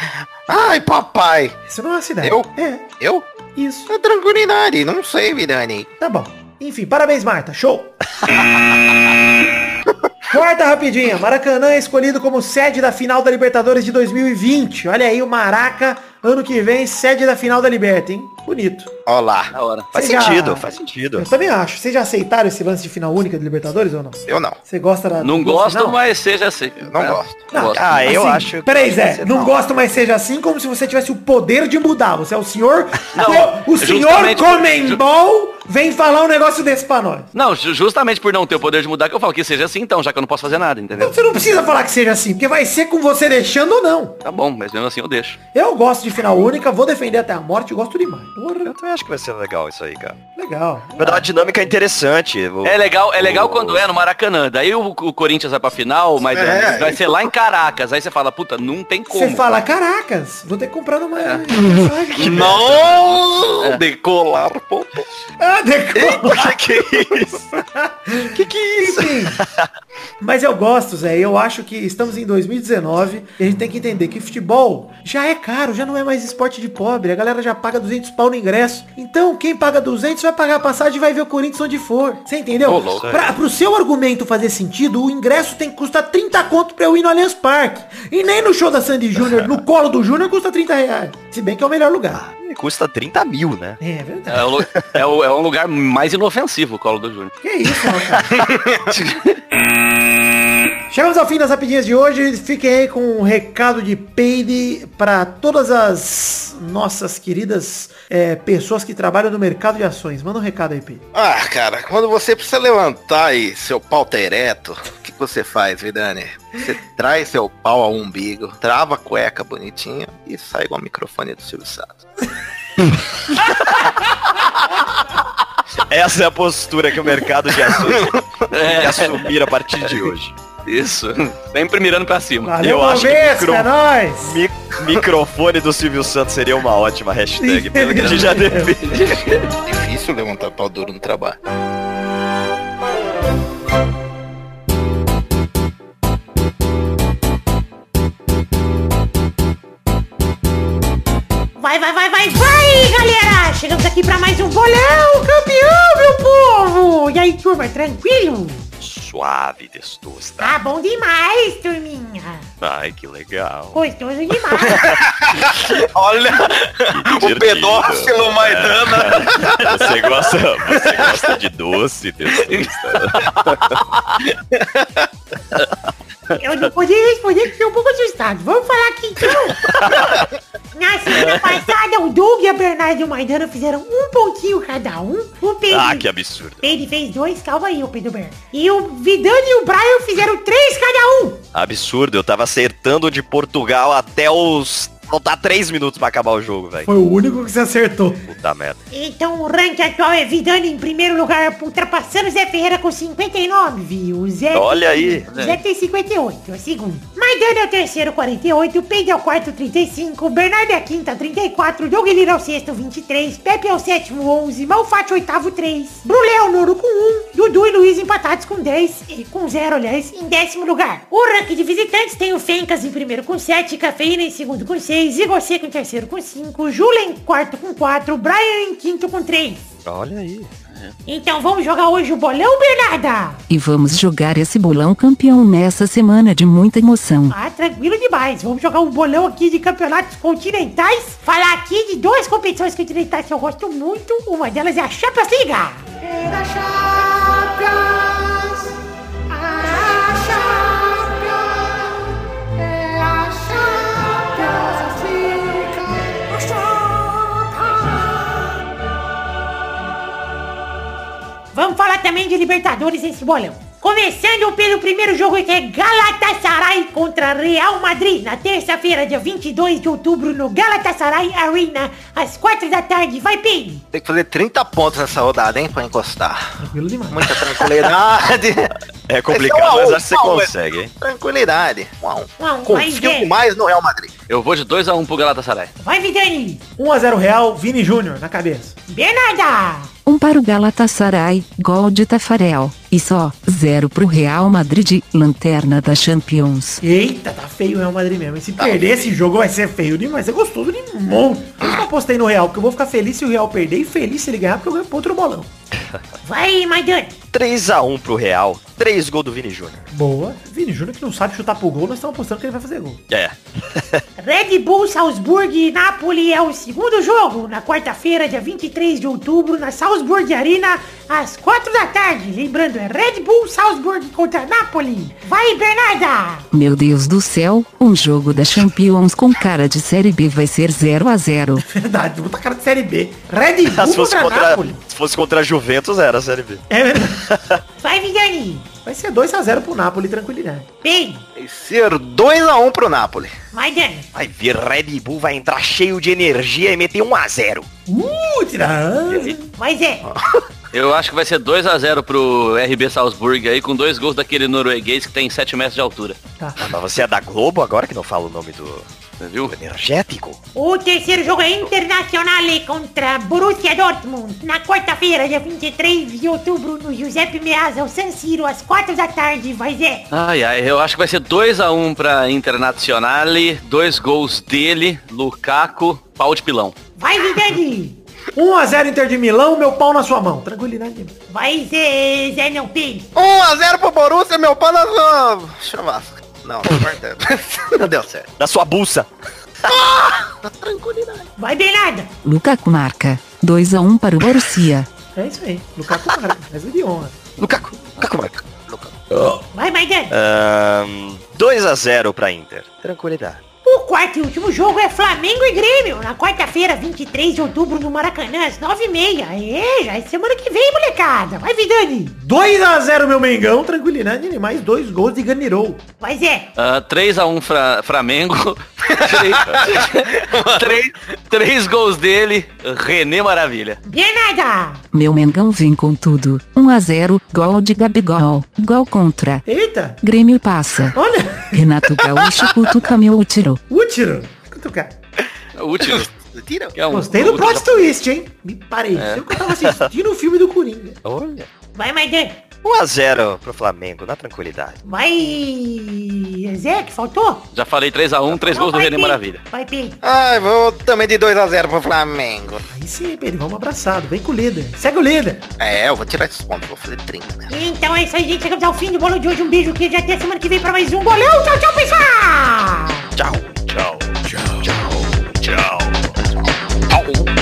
Ai, papai. Isso não é uma cidade. Eu? É, Eu? isso. É tranquilidade, não sei, Vidani. Tá bom. Enfim, parabéns, Marta. Show! Quarta rapidinha. Maracanã é escolhido como sede da final da Libertadores de 2020. Olha aí o Maraca, ano que vem, sede da final da Liberta, hein? Bonito. Olá. Da hora. Faz já- sentido, faz sentido. Eu também acho. Vocês já aceitaram esse lance de final única de Libertadores ou não? Eu não. Você gosta da... Não gosto, final? mas seja assim. Não É, gosto. gosto. Ah, eu Assim, acho. Peraí, Zé, não mal. gosto, mas seja assim, como se você tivesse o poder de mudar. Você é o senhor. o senhor justamente por- Comembol vem falar um negócio desse pra nós. Não, ju- justamente por não ter o poder de mudar que eu falo que seja assim então, já que eu não posso fazer nada, entendeu? Você não precisa falar que seja assim, porque vai ser com você deixando ou não. Tá bom, mas mesmo assim eu deixo. Eu gosto de final única, vou defender até a morte gosto demais. Porra, Eu também acho que vai ser legal isso aí, cara. legal. Vai dar uma dinâmica interessante. O- É legal, é legal o- quando é no Maracanã. Daí o, o Corinthians vai pra final, mas É. é, vai ser lá em Caracas. Aí você fala, puta, não tem como. Você fala, caracas, vou ter que comprar numa... É. Não! Não decolar, ponto. Ah, decola. que que é isso? que que é isso? Enfim. Mas eu gosto, Zé. Eu acho que estamos em 2019 e a gente tem que entender que futebol já é caro, já não é mais esporte de pobre. A galera já paga 200 pau no ingresso. Então, quem paga 200 vai pagar a passagem e vai ver o Corinthians onde for. Você entendeu? Louco. pra, pro seu argumento fazer sentido, o ingresso tem que custar 30 conto pra eu ir no Allianz Parque. E nem no show da Sandy Júnior, no colo do Júnior, custa 30 reais. Se bem que é o melhor lugar. Custa 30 mil, né? É verdade. É, o é o- é um lugar mais inofensivo o colo do Júnior. Que isso, cara. Chegamos ao fim das rapidinhas de hoje. Fiquem aí com um recado de peide para todas as nossas queridas é, pessoas que trabalham no mercado de ações. Manda um recado aí, Peide. Ah, cara, quando você precisa levantar aí seu pau tá ereto, você faz, Vidani? Você traz seu pau ao umbigo, trava a cueca bonitinha e sai com o microfone do Silvio Santos. Essa é a postura que o mercado de ações tem que assumir a partir de hoje. Isso. Sempre mirando pra cima. Valeu, Eu acho que Bovespa, micro- é nóis! Mi- microfone do Silvio Santos seria uma ótima hashtag, pelo que a gente já defende. Difícil levantar pau duro no trabalho. Vai, vai, vai, vai, vai, galera! Chegamos aqui pra mais um bolão campeão, meu povo! E aí, turma, tranquilo? Suave, testosta. Tá bom demais, turminha! Ai, que legal. Gostoso demais! Olha o pedófilo Maidana. Você gosta, você gosta de doce, testosta? Eu não podia responder porque fiquei um pouco assustado. Vamos falar aqui então! Na semana passada, o Doug e a Bernardo e o Maidana fizeram um pontinho cada um. O Pedro... Ah, que absurdo. Pedro fez dois, calma aí, o Pedro Ber. E o Vidani e o Brian fizeram três cada um. Absurdo, eu tava acertando de Portugal até os... Faltar três minutos pra acabar o jogo, velho. Foi o único que você acertou. Puta merda. Então o ranking atual é Vidani em primeiro lugar, ultrapassando o Zé Ferreira com 59, viu? O Zé Olha aí. O Zé tem 58, é o segundo. Maidana é o terceiro, 48. Pedro é o quarto, 35. Bernardo é a quinta, 34. Doug Lira é o sexto, 23. Pepe é o sétimo, 11. Malfatti, oitavo, 3. Brulé é o nono com 1. Dudu e Luiz empatados com 10. E com 0, aliás, em décimo lugar. O ranking de visitantes tem o Fencas em primeiro com 7. Cafeína em segundo com 6. Igor Seco em terceiro com 5. Jula em quarto com 4. Brian em quinto com 3. Olha aí. Então vamos jogar hoje o bolão, Bernarda? E vamos jogar esse bolão campeão nessa semana de muita emoção. Ah, tranquilo demais. Vamos jogar um bolão aqui de campeonatos continentais. Falar aqui de duas competições continentais que eu gosto muito. Uma delas é a Champions League. É Vamos falar também de Libertadores nesse bolão. Começando pelo primeiro jogo que é Galatasaray contra Real Madrid, na terça-feira, dia 22 de outubro, no Galatasaray Arena, às 4 da tarde. Vai, Pim! Tem que fazer 30 pontos nessa rodada, hein, pra encostar. Tranquilo demais. Muita tranquilidade. É complicado, um mas um, acho que você um um, consegue, hein? Tranquilidade. Um a um. Um um, Confio Zé. demais no Real Madrid. Eu vou de 2x1 pro Galatasaray. Vai, Vidani! 1x0 Real, Vini Júnior na cabeça. Bernarda! Um para o Galatasaray, gol de Tafarel. E só, zero pro Real Madrid, lanterna da Champions. Eita, tá feio o Real Madrid mesmo. E se perder esse jogo vai ser feio demais. É gostoso de monte. Eu apostei no Real, porque eu vou ficar feliz se o Real perder e feliz se ele ganhar, porque eu ganho pro outro bolão. Vai, Maidana! 3x1 pro Real. 3 gols do Vini Júnior. Boa. Vini Júnior que não sabe chutar pro gol, nós estamos apostando que ele vai fazer gol. É. Red Bull Salzburg e Napoli é o segundo jogo, na quarta-feira, dia 23 de outubro, na Salzburg Arena, às 4 da tarde. Lembrando, é Red Bull Salzburg contra Napoli. Vai, Bernarda! Meu Deus do céu, um jogo da Champions com cara de Série B vai ser 0 a 0 Verdade, muita cara de Série B. Red Bull se, fosse contra, contra, Napoli. se fosse contra a Juventus, era a Série B. É verdade. Vai, Vidani! Vai ser 2x0 pro Napoli, tranquilidade. Bem, Vai ser 2x1 pro Napoli. Maidana! Vai ver, Red Bull vai entrar cheio de energia e meter 1x0. Uh, tira. Vai, Zé! Eu acho que vai ser 2x0 pro RB Salzburg aí, com dois gols daquele norueguês que tem 7 metros de altura. Mas você é da Globo agora que não fala o nome do... Viu? Energético? O terceiro jogo é Internacional contra Borussia Dortmund. Na quarta-feira, dia 23 de outubro, no Giuseppe Meazza, o San Siro, às 4 da tarde. Vai Zé. Ai, ai, eu acho que vai ser 2x1 pra Internazionale, dois gols dele, Lukaku, pau de pilão. Vai Vidani. 1x0 Inter de Milão, meu pau na sua mão. Tranquilidade. Vai Zé, Zé não tem. 1x0 pro Borussia, meu pau na sua... Chavasca. Não, não, não, não deu certo. Da sua bolsa. Vai Bernarda. Lukaku marca. 2 a 1 para o Borussia. É isso aí. Lukaku marca. Mas é de honra. Lukaku. Lukaku marca. Vai Maidana. Ahn, 2 a 0 pra Inter. Tranquilidade. O quarto e último jogo é Flamengo e Grêmio, na quarta-feira, 23 de outubro, no Maracanã, às 9h30. Aê, já é semana que vem, molecada. Vai, Vidani. 2x0 meu Mengão, tranquilidade. E mais dois gols de Ganirou. Vai, Zé. Ah, 3x1 Fra Flamengo. três, três, gols dele, René Maravilha. Bernarda. Meu Mengão vem com tudo. 1 a 0, gol de Gabigol. Gol contra. Eita. Grêmio passa. Olha. Renato Gaúcho cutuca meu útero. Útero. Cutucar. Último. Tira. Que é um- Gostei do plot twist, hein? Me pareceu que eu tava assistindo o filme do Coringa. Olha. Vai, Maidana. 1 a 0 pro Flamengo, na tranquilidade. Vai, Zé, que faltou? Já falei 3x1, três gols do René. Maravilha. Vai, Pedro. Ai, vou também de 2x0 pro Flamengo. Aí sim, Pedro, vamos abraçado. Vem com o líder. Segue o líder. É, eu vou tirar esses pontos, vou fazer 30, né? Então é isso aí, gente. Chegamos ao fim do bolo de hoje. Um beijo que já até semana que vem pra mais um bolão. Tchau, tchau, pessoal! Tchau. Tchau. Tchau. Tchau. Tchau.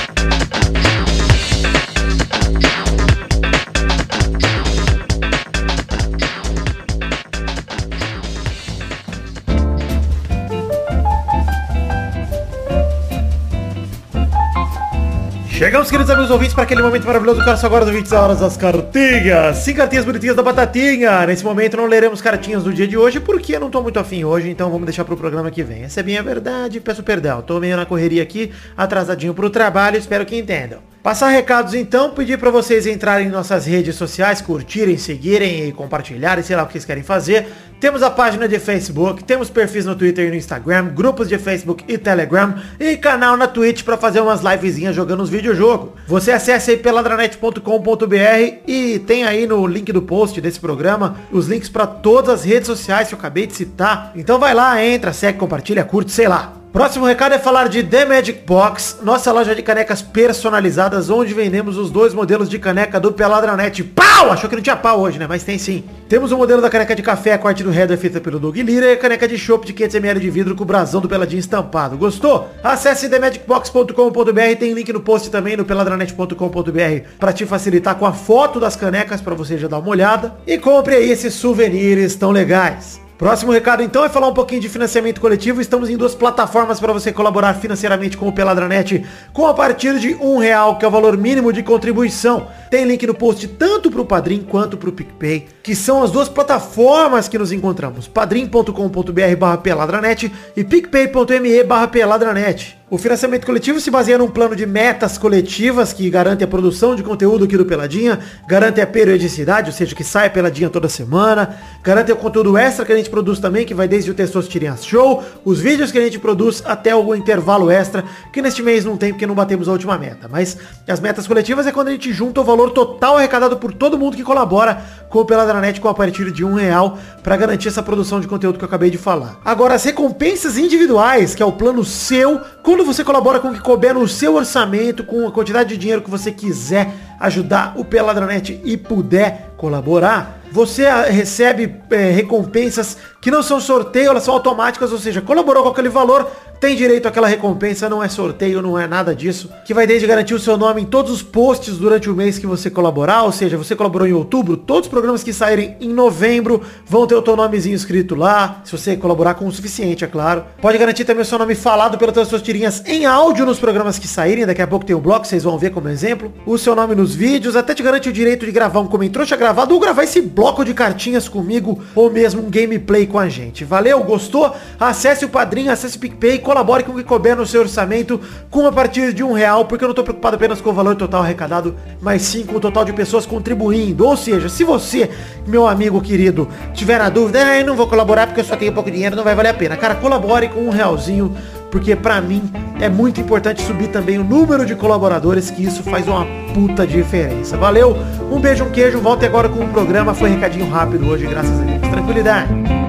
Chegamos, queridos amigos ouvintes, para aquele momento maravilhoso. Cara, só agora das 20 horas das cartinhas. Cinco cartinhas bonitinhas da Batatinha. Nesse momento não leremos cartinhas do dia de hoje, porque eu não tô muito afim hoje, então vamos deixar pro programa que vem. Essa é bem a verdade, peço perdão. Tô meio na correria aqui, atrasadinho pro trabalho, espero que entendam. Passar recados então, pedir para vocês entrarem em nossas redes sociais, curtirem, seguirem e compartilharem, sei lá o que vocês querem fazer. Temos a página de Facebook, temos perfis no Twitter e no Instagram, grupos de Facebook e Telegram e canal na Twitch para fazer umas livezinhas jogando os videojogos. Você acessa aí peladranet.com.br e tem aí no link do post desse programa os links para todas as redes sociais que eu acabei de citar. Então vai lá, entra, segue, compartilha, curte, sei lá. Próximo recado é falar de The Magic Box, nossa loja de canecas personalizadas, onde vendemos os dois modelos de caneca do Peladranet. Pau! Achou que não tinha pau hoje, né? Mas tem sim. Temos o modelo da caneca de café, arte do header feita pelo Doug Lira e a caneca de chopp de 500ml de vidro com o brasão do Peladinho estampado. Gostou? Acesse themagicbox.com.br, tem link no post também no peladranet.com.br para te facilitar com a foto das canecas para você já dar uma olhada. E compre aí esses souvenirs tão legais. Próximo recado então é falar um pouquinho de financiamento coletivo. Estamos em duas plataformas para você colaborar financeiramente com o Peladranet com a partir de um real, que é o valor mínimo de contribuição. Tem link no post tanto para o Padrim quanto para o PicPay, que são as duas plataformas que nos encontramos. padrim.com.br barra peladranet e picpay.me barra peladranet. O financiamento coletivo se baseia num plano de metas coletivas que garante a produção de conteúdo aqui do Peladinha, garante a periodicidade, ou seja, que sai Peladinha toda semana, garante o conteúdo extra que a gente produz também, que vai desde o Testosterinhas Show, os vídeos que a gente produz até o intervalo extra, que neste mês não tem porque não batemos a última meta. Mas as metas coletivas é quando a gente junta o valor total arrecadado por todo mundo que colabora com o Peladranet com a partir de um real para garantir essa produção de conteúdo que eu acabei de falar. Agora, as recompensas individuais, que é o plano seu, quando você colabora com o que couber no seu orçamento, com a quantidade de dinheiro que você quiser ajudar o Peladranet e puder colaborar, você ah, recebe eh, recompensas que não são sorteio, elas são automáticas, ou seja, colaborou com aquele valor, tem direito àquela recompensa, não é sorteio, não é nada disso, que vai desde garantir o seu nome em todos os posts durante o mês que você colaborar, ou seja, você colaborou em outubro, todos os programas que saírem em novembro vão ter o teu nomezinho escrito lá, se você colaborar com o suficiente, é claro. Pode garantir também o seu nome falado pelas suas tirinhas em áudio nos programas que saírem, daqui a pouco tem o bloco, vocês vão ver como exemplo. O seu nome nos vídeos, até te garante o direito de gravar um comentrouxa gravado ou gravar esse bloco de cartinhas comigo, ou mesmo um gameplay com a gente. Valeu? Gostou? Acesse o Padrinho, acesse o PicPay, colabore com o que couber no seu orçamento com a partir de um real, porque eu não tô preocupado apenas com o valor total arrecadado, mas sim com o total de pessoas contribuindo. Ou seja, se você, meu amigo querido, tiver na dúvida, ah, eu não vou colaborar porque eu só tenho pouco dinheiro, não vai valer a pena. Cara, colabore com um realzinho porque pra mim é muito importante subir também o número de colaboradores, que isso faz uma puta diferença. Valeu, um beijo, um queijo, volte agora com o programa, foi recadinho rápido hoje, graças a Deus. Tranquilidade.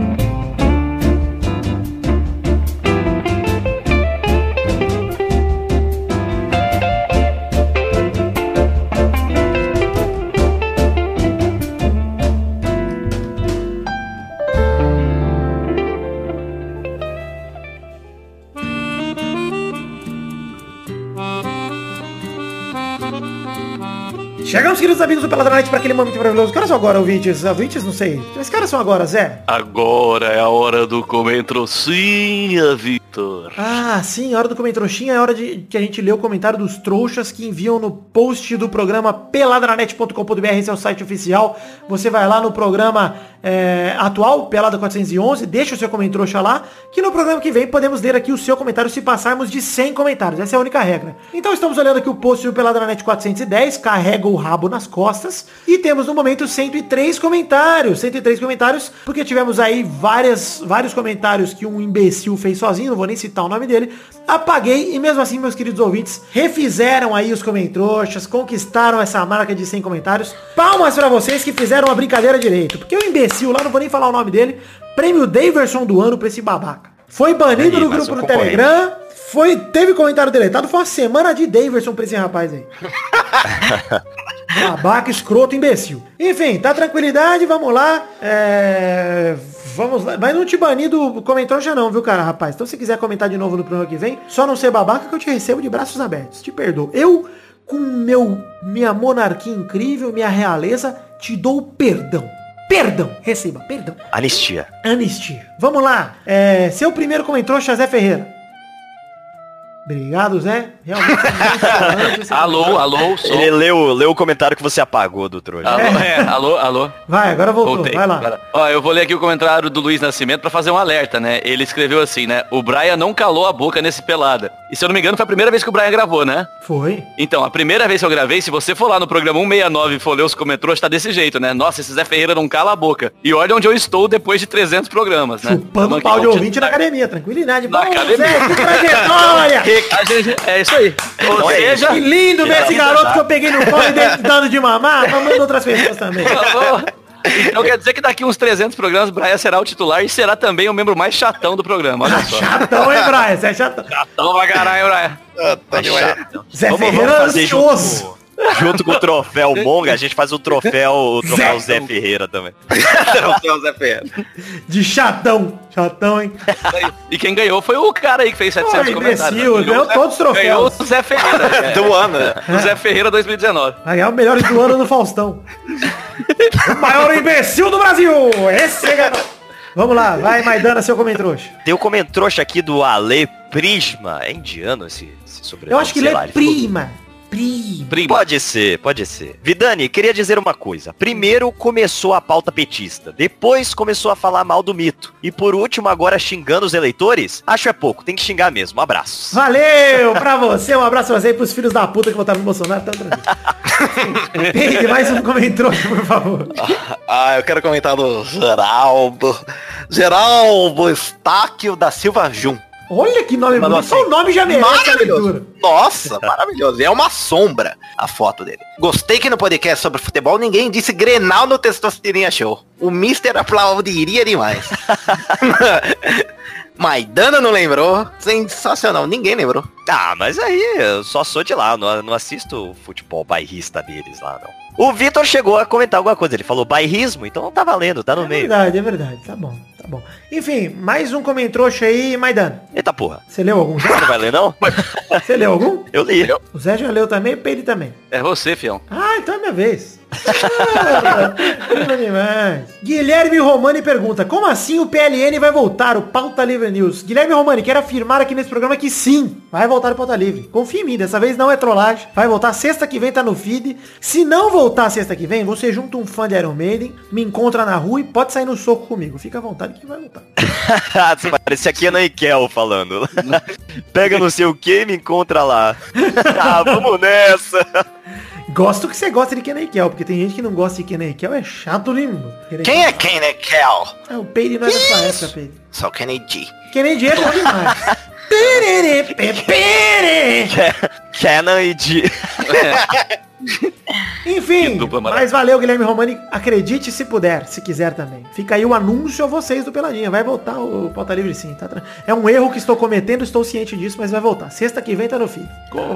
Chegamos, queridos amigos do Peladranet, para aquele momento maravilhoso. Que horas são agora, ouvintes? Ouvintes, não sei. Que horas são agora, Zé? Agora é a hora do comentrocinha, Ah, sim, a hora do comentroxinha é a hora de que a gente lê o comentário dos trouxas que enviam no post do programa peladranet.com.br, esse é o site oficial. Você vai lá no programa é, atual, Pelada 411, deixa o seu comentário lá, que no programa que vem podemos ler aqui o seu comentário se passarmos de 100 comentários. Essa é a única regra. Então estamos olhando aqui o post do Peladranet 410, carrega o rabo nas costas, e temos no momento 103 comentários. 103 comentários, porque tivemos aí várias, vários comentários que um imbecil fez sozinho, vou nem citar o nome dele. Apaguei e mesmo assim, meus queridos ouvintes, refizeram aí os comentroxas, conquistaram essa marca de 100 comentários. Palmas pra vocês que fizeram a brincadeira direito, porque o imbecil lá, não vou nem falar o nome dele, prêmio Daverson do ano pra esse babaca. Foi banido Aí, do grupo concorrente. Telegram, foi, teve comentário deletado, foi uma semana de Daverson pra esse rapaz aí. Babaca, escroto, imbecil. Enfim, tá tranquilidade, vamos lá. É... Vamos lá. Mas não te bani do comentário já não, viu, cara, rapaz? Então se quiser comentar de novo no programa que vem, só não ser babaca que eu te recebo de braços abertos. Te perdoo. Eu, com meu minha monarquia incrível, minha realeza, te dou perdão. Perdão. Receba, perdão. Anistia. Anistia. Vamos lá. É, seu primeiro comentário, Zé Ferreira. Obrigado, Zé. Realmente. Alô, alô, sou. Ele leu, leu o comentário que você apagou do trouxa. Alô, é, alô, alô. Vai, agora voltou. Voltei. Vai lá. Agora. Ó, eu vou ler aqui o comentário do Luiz Nascimento pra fazer um alerta, né? Ele escreveu assim, né? O Brian não calou a boca nesse pelada. E se eu não me engano, foi a primeira vez que o Brian gravou, né? Foi. Então, a primeira vez que eu gravei, se você for lá no programa 169 e for ler os comentários, tá desse jeito, né? Nossa, esse Zé Ferreira não cala a boca. E olha onde eu estou depois de 300 programas, né? Chupando Tamo pau de ouvinte na academia. Tranquilidade. Na Bom, academia. Zé, que trajetória. A gente- é isso aí. Ou Então é seja, Que lindo ver Então, esse garoto que eu peguei no colo e dando de mamar, mamando outras pessoas também. Então quer dizer que daqui uns 300 programas o Brian será o titular e será também o membro mais chatão do programa. Olha só. Chatão, hein, Brian? Zé chatão. Chatão pra caralho, Brian. Tá chato. Zé Vamos, Ferreira vamos fazer ansioso. junto, junto com o troféu Monga, a gente faz o troféu, o troféu Zé, Ferreira também. Zé Ferreira. De chatão. Chatão, hein? E quem ganhou foi o cara aí que fez 700 Pô, comentários. imbecil, né? ganhou todos os troféus. Ganhou o Zé Ferreira. é. Do ano, né? O Zé Ferreira 2019. Vai ganhar o melhor do ano no Faustão. o maior imbecil do Brasil. Esse é garoto. Vamos lá, vai Maidana, seu comentrouxa. Tem o comentrouxa aqui do Ale Prisma. É indiano esse, esse sobrenome? Eu acho que sei ele lá, é prima. Pode ser, pode ser. Vidani, queria dizer uma coisa. Primeiro começou a pauta petista, depois começou a falar mal do mito. E por último, agora xingando os eleitores? Acho é pouco, tem que xingar mesmo. Abraços. Valeu pra você, um abraço pra você e pros filhos da puta que votaram no Bolsonaro. Tá mais um comentrouxa, por favor. Ah, eu quero comentar do Geraldo. Geraldo Estáquio da Silva Jun. Olha que nome bonito. Só o nome já merece Maravilhoso. Nossa, maravilhoso. É uma sombra a foto dele. Gostei que no podcast sobre futebol ninguém disse Grenal no Testosterinha Show. O Mister aplaudiria demais. Maidana não lembrou. Sensacional. Ninguém lembrou. Ah, mas aí eu só sou de lá, não, não assisto o futebol bairrista deles lá, não. O Vitor chegou a comentar alguma coisa, ele falou bairrismo, então tá valendo, tá no É meio. verdade, é verdade. Tá bom, tá bom. Enfim, mais um comentrouxa aí, Maidana. Eita porra, Você leu algum já? você não vai ler não? Você leu algum? Eu li. O Zé já leu também, o Peide também. É você, fião. Ah, então é minha vez. Guilherme Romani pergunta, como assim o PLN vai voltar, o Pauta Livre News? Guilherme Romani, quero afirmar aqui nesse programa que sim, vai voltar o Pauta Livre. Confia em mim, dessa vez não é trollagem. Vai voltar sexta que vem, tá no feed. Se não voltar sexta que vem, você junta um fã de Iron Maiden, me encontra na rua e pode sair no soco comigo. Fica à vontade que vai voltar. Parece aqui é Naikel falando. Pega não sei o que e me encontra lá. ah, vamos nessa. Gosto que você gosta de Kenny Kel, porque tem gente que não gosta de Kenny Kel, é chato lindo. Quem é né, Kel? É, o Peide não é dessa época, Peide. Só o Kennedy. Kennedy é bom demais. Canon e de... Enfim, mas valeu, Guilherme Romani. Acredite se puder, se quiser também. Fica aí o anúncio a vocês do Peladinha. Vai voltar o Pauta Livre sim, tá? É um erro que estou cometendo, estou ciente disso, mas vai voltar. Sexta que vem tá no fim.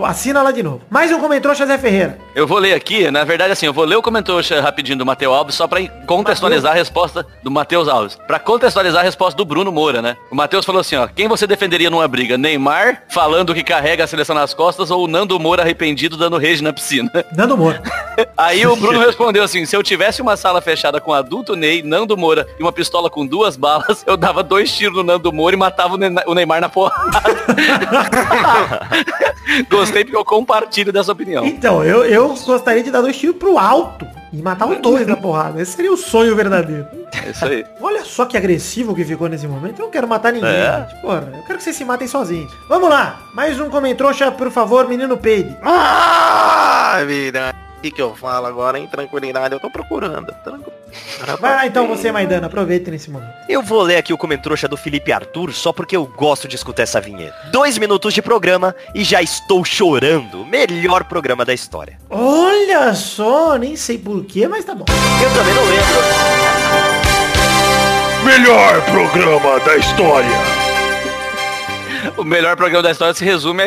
Assina lá de novo. Mais um comentário, Zé Ferreira. Eu vou ler aqui, na verdade assim, eu vou ler o comentário rapidinho do Matheus Alves só pra contextualizar a resposta do Matheus Alves. Pra contextualizar a resposta do Bruno Moura, né? O Matheus falou assim, ó, quem você defenderia numa briga? Neymar falando que carrega a seleção nas costas ou Nando Moura arrependido dando rage na piscina? Nando Moura. Aí o Bruno respondeu assim, se eu tivesse uma sala fechada com adulto Ney, Nando Moura e uma pistola com duas balas, eu dava dois tiros no Nando Moura e matava o Ne- o Neymar na porrada. Gostei porque eu compartilho dessa opinião. Então, eu, eu gostaria de dar dois tiros pro alto e matar os dois na porrada. Esse seria o sonho verdadeiro. É isso aí. Olha só que agressivo que ficou nesse momento. Eu não quero matar ninguém, É. gente. Porra, eu quero que vocês se matem sozinhos. Vamos lá. Mais um comentrouxa, por favor, menino Peide. Ah, vida. Que, que eu falo agora, hein? Tranquilidade, eu tô procurando. Tranqu- Vai lá então você, Maidana. Aproveita nesse momento. Eu vou ler aqui o comentrouxa do Felipe Arthur só porque eu gosto de escutar essa vinheta. Dois minutos de programa e já estou chorando. Melhor programa da história. Olha só, nem sei porquê, mas tá bom. Eu também não lembro. Melhor programa da história. O melhor programa da história se resume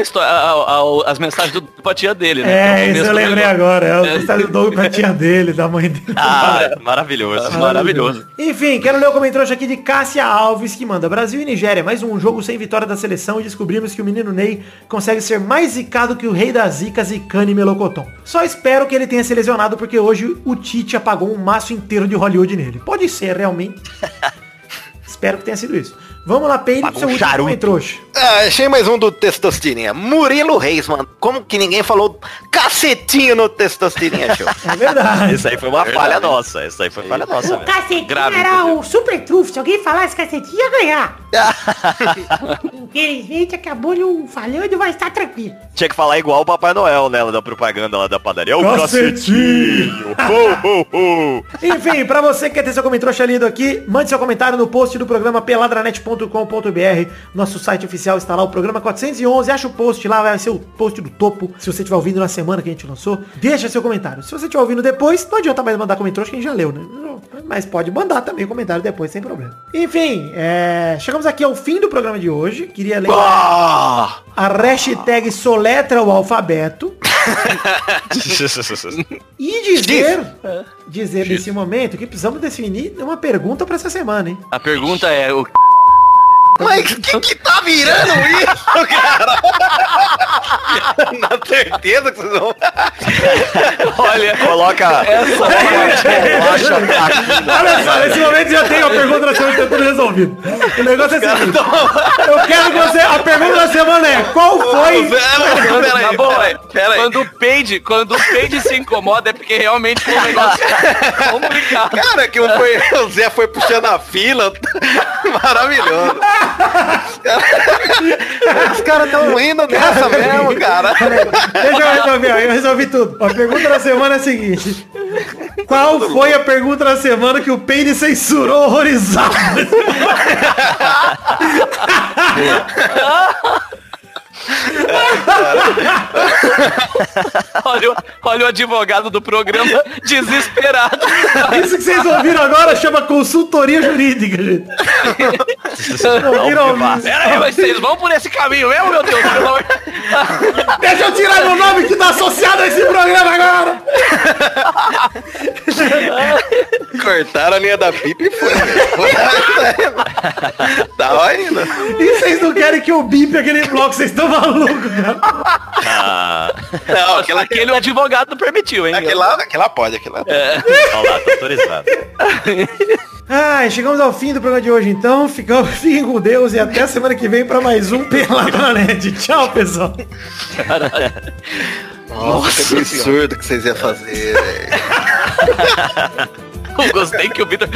às mensagens do pra tia dele, né? É, Que isso eu lembrei programa. agora. É o É. que do Doug pra tia dele, da mãe dele. Ah, maravilhoso. Maravilhoso. Enfim, quero ler o comentário aqui de Cássia Alves, que manda Brasil e Nigéria, mais um jogo sem vitória da seleção e descobrimos que o menino Ney consegue ser mais zicado que o rei da zica, Zicane Melocoton. Só espero que ele tenha se lesionado, porque hoje o Tite apagou um maço inteiro de Hollywood nele. Pode ser, realmente. espero que tenha sido isso. Vamos lá, Peide, pro seu um último charuto. comentrouxa. Ah, achei mais um do Testosterinha. Murilo Reis, mano. Como que ninguém falou cacetinho no Testosterinha Show? É verdade. Isso aí foi uma falha nossa. Isso aí foi falha nossa, O cacetinho Grave, era o super trunfo. Se alguém falasse cacetinho, ia ganhar. Infelizmente acabou não falhando, mas tá tranquilo. Tinha que falar igual o Papai Noel, né? Da propaganda lá da padaria. É o Cacetinho. cacetinho. Ho, ho, ho. Enfim, pra você que quer ter seu comentário lido aqui, mande seu comentário no post do programa peladranet.com.br. Nosso site oficial está lá, o programa 411. Acha o post lá, vai ser o post do topo. Se você estiver ouvindo na semana que a gente lançou, deixa seu comentário. Se você estiver ouvindo depois, não adianta mais mandar comentário, que a gente já leu, né? Mas pode mandar também comentário depois, sem problema. Enfim, é, chegamos aqui ao fim do programa de hoje. Queria Ah, a hashtag soletra o alfabeto. E dizer, dizer nesse momento que precisamos definir uma pergunta pra essa semana, hein? A pergunta é, o mas que que tá virando isso, cara? Na certeza que vocês vão... olha, Coloca essa bolacha Olha só, nesse momento já tem a pergunta da semana, tá tudo resolvido. O negócio é o seguinte. Eu quero que você. A pergunta da semana é, qual foi. Tá bom, pera é. aí, pera. Quando o Peide, quando o Peide se incomoda é porque realmente foi um negócio complicado. Cara, que o, foi, o Zé foi puxando a fila. Maravilhoso. Os caras estão indo nessa mesmo, cara. Deixa eu resolver, eu resolvi tudo. A pergunta da semana é a seguinte. Qual foi a pergunta da semana que o Peide censurou horrorizado? Olha, o- olha o advogado do programa desesperado. Isso que vocês ouviram agora chama consultoria jurídica, gente. Ouviram? Pera aí, mas vocês vão por esse caminho mesmo, meu Deus? Deixa eu tirar meu nome que tá associado a esse programa agora. Cortaram a linha da pipa e foi. Tava indo. E vocês não querem que eu bipe aquele bloco, vocês estão malucos, cara. Não, aquela, Aquele advogado permitiu, hein? aquele lá, aquele lá pode, aquele lá. Olha lá, tá autorizado. Ai, chegamos ao fim do programa de hoje, então. Ficamos, fiquem com Deus e até semana que vem pra mais um Pelado na Net. Tchau, pessoal. Nossa, que absurdo que vocês iam fazer, velho. Eu gostei que o Vitor.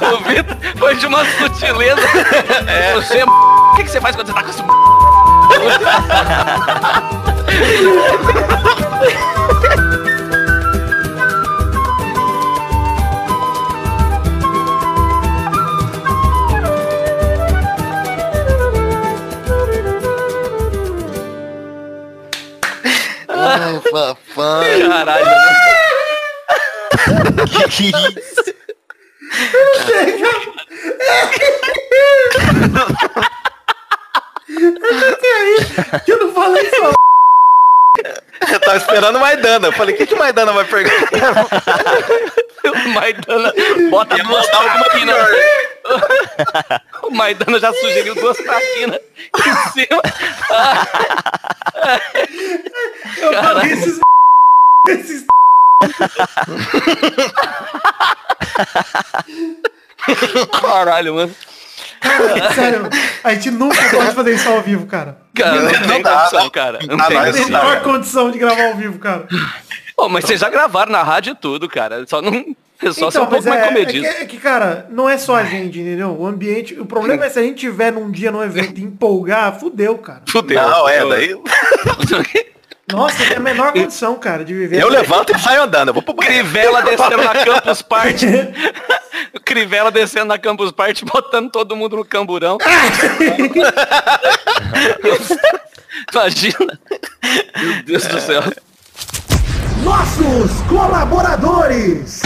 O Vitor foi de uma sutileza. Você é. O que, que você faz quando você tá com esse. Fafã. Caralho, que isso? Que eu não falei só. Eu tava esperando o Maidana. Eu falei, o que, que o Maidana vai perguntar? O Maidana bota duas mandar alguma traquinas. O Maidana já sugeriu duas traquinas em cima. Eu falei esses... esses... Caralho, mano. Cara, sério, a gente nunca pode fazer isso ao vivo, cara. Cara, não, Não tem dá, condição, cara. Não Não tem dá. Menor condição de gravar ao vivo, cara. Pô, mas vocês já gravaram na rádio tudo, cara. Só não. É só ser um pouco mais é, é, que, comedido. é que, cara, não é só a gente, entendeu? O ambiente. O problema é se a gente tiver num dia num evento e empolgar, fudeu, cara. Fudeu. Não, é, daí Nossa, tem a menor condição, cara, de viver. eu levanto e saio andando. Eu vou pro. Crivella descendo na Campus Party. Crivella descendo na Campus Party, botando todo mundo no camburão. Imagina. Meu Deus do céu. Nossos colaboradores!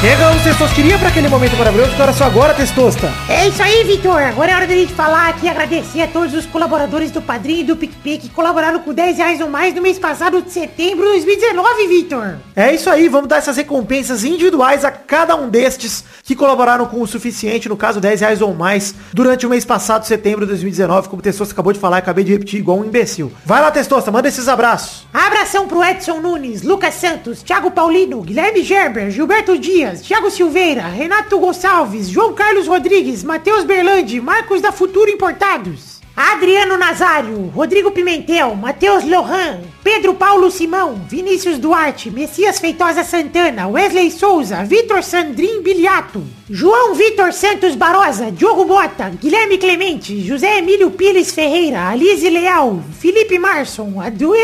Chegamos, Testosteria, para aquele momento maravilhoso que era só agora, Testosta. É isso aí, Vitor. Agora é hora da gente falar aqui e agradecer a todos os colaboradores do Padrinho e do PicPay que colaboraram com 10 reais ou mais no mês passado de setembro de 2019, Vitor. É isso aí, vamos dar essas recompensas individuais a cada um destes que colaboraram com o suficiente, no caso 10 reais ou mais, durante o mês passado, setembro de 2019, como o Testosta acabou de falar, acabei de repetir igual um imbecil. Vai lá, Testosta, manda esses abraços. Abração pro Edson Nunes, Lucas Santos, Thiago Paulino, Guilherme Gerber, Gilberto Dias, Thiago Silveira, Renato Gonçalves, João Carlos Rodrigues, Matheus Berlandi, Marcos da Futuro Importados. Adriano Nazário, Rodrigo Pimentel, Matheus Lohan, Pedro Paulo Simão, Vinícius Duarte, Messias Feitosa Santana, Wesley Souza, Vitor Sandrin Biliato, João Vitor Santos Barosa, Diogo Mota, Guilherme Clemente, José Emílio Pires Ferreira, Alize Leal, Felipe Marson,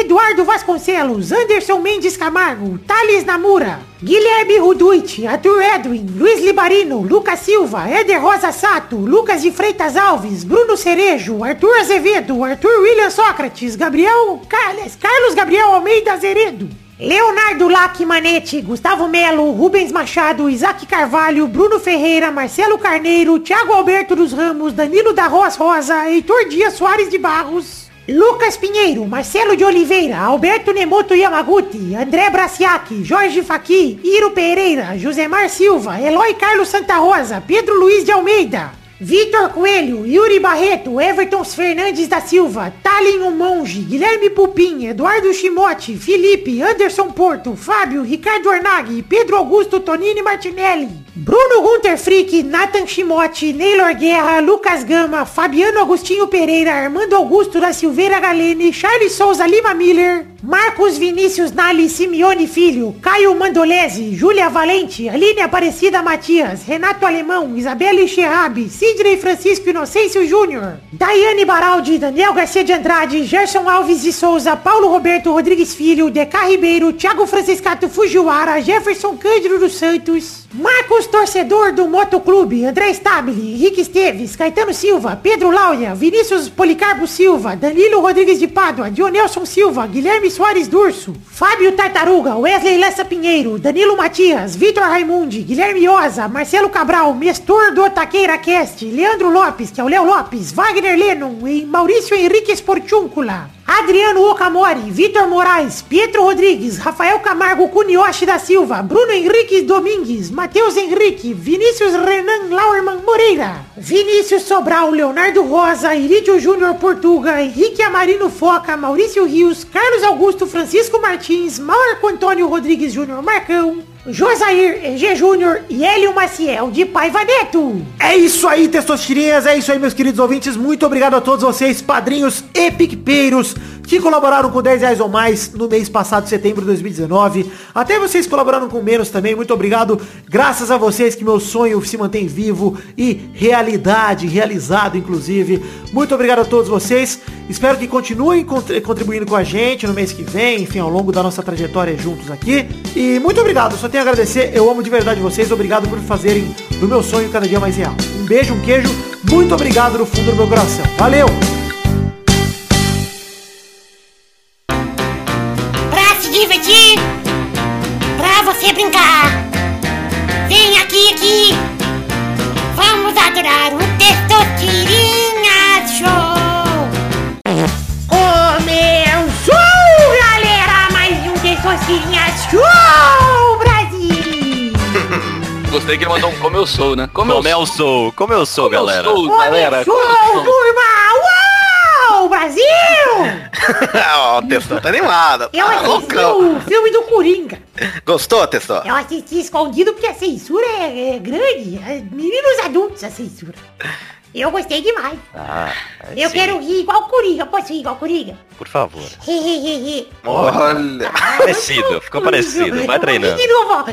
Eduardo Vasconcelos, Anderson Mendes Camargo, Thales Namura, Guilherme Ruduit, Arthur Edwin, Luiz Libarino, Lucas Silva, Éder Rosa Sato, Lucas de Freitas Alves, Bruno Cerejo, Arthur Azevedo, Arthur William Sócrates, Gabriel Carlos, Carlos Gabriel Almeida Azeredo. Leonardo Lac Manete, Gustavo Melo, Rubens Machado, Isaac Carvalho, Bruno Ferreira, Marcelo Carneiro, Thiago Alberto dos Ramos, Danilo da Roas Rosa, Heitor Dias Soares de Barros, Lucas Pinheiro, Marcelo de Oliveira, Alberto Nemoto Yamaguchi, André Braciac, Jorge Faqui, Iro Pereira, Josemar Silva, Eloy Carlos Santa Rosa, Pedro Luiz de Almeida, Vitor Coelho, Yuri Barreto, Everton Fernandes da Silva, Talin Monge, Guilherme Pupim, Eduardo Chimote, Felipe, Anderson Porto, Fábio, Ricardo Arnaghi, Pedro Augusto Tonini Martinelli, Bruno Gunter Frick, Nathan Chimote, Neylor Guerra, Lucas Gama, Fabiano Agostinho Pereira, Armando Augusto da Silveira Galene, Charles Souza Lima Miller, Marcos Vinícius Nali Simeone Filho, Caio Mandolese, Júlia Valente, Aline Aparecida Matias, Renato Alemão, Isabelle Cherrabi, Sidney Francisco Inocêncio Júnior, Daiane Baraldi, Daniel Garcia de Andrade, Gerson Alves de Souza, Paulo Roberto Rodrigues Filho, Deca Ribeiro, Thiago Franciscato Fujiwara, Jefferson Cândido dos Santos, Marcos Torcedor do Motoclube, André Stabile, Henrique Esteves, Caetano Silva, Pedro Laura, Vinícius Policarpo Silva, Danilo Rodrigues de Pádua, Dionelson Silva, Guilherme Soares Durso, Fábio Tartaruga, Wesley Lessa Pinheiro, Danilo Matias, Vitor Raimundi, Guilherme Oza, Marcelo Cabral, Mestor do Taqueira Cast, Leandro Lopes, que é o Léo Lopes, Wagner Lennon e Maurício Henrique Esportúncula. Adriano Okamori, Vitor Moraes, Pietro Rodrigues, Rafael Camargo Cunioche da Silva, Bruno Henrique Domingues, Matheus Henrique, Vinícius Renan Lauerman Moreira, Vinícius Sobral, Leonardo Rosa, Irídio Júnior Portuga, Henrique Amarino Foca, Maurício Rios, Carlos Augusto Francisco Martins, Marco Antônio Rodrigues Júnior Marcão, Josair EG Júnior e Hélio Maciel de Paiva Neto. É isso aí, testosterinhas, é isso aí, meus queridos ouvintes. Muito obrigado a todos vocês, padrinhos e picpeiros. Que colaboraram com 10 reais ou mais no mês passado, setembro de 2019. Até vocês colaboraram com menos também. Muito obrigado. Graças a vocês que meu sonho se mantém vivo e realidade, realizado inclusive. Muito obrigado a todos vocês. Espero que continuem contri- contribuindo com a gente no mês que vem, enfim, ao longo da nossa trajetória juntos aqui. E muito obrigado. Só tenho a agradecer. Eu amo de verdade vocês. Obrigado por fazerem do meu sonho cada dia mais real. Um beijo, um queijo. Muito obrigado no fundo do meu coração. Valeu! Você brincar. Vem aqui, aqui. Vamos adorar o Testosterinha Show. Começou, galera, mais um Testosterinha Show, Brasil. Gostei que ele mandou um como eu sou, né? Como, Como eu sou, como eu sou, como eu galera. sou, galera. Como eu Começou, sou. turma. Uau, Brasil. Ó, o Testão tá animado. Eu Tá loucão. o filme do Coringa. Gostou, Testão? Eu assisti escondido porque a censura é, é grande. É Meninos adultos a censura. Eu gostei demais. Ah, Eu sim, quero rir igual o Coringa. Posso rir igual o Coringa? Por favor. Olha. Parecido, ficou parecido. Vai treinando. De novo, ó.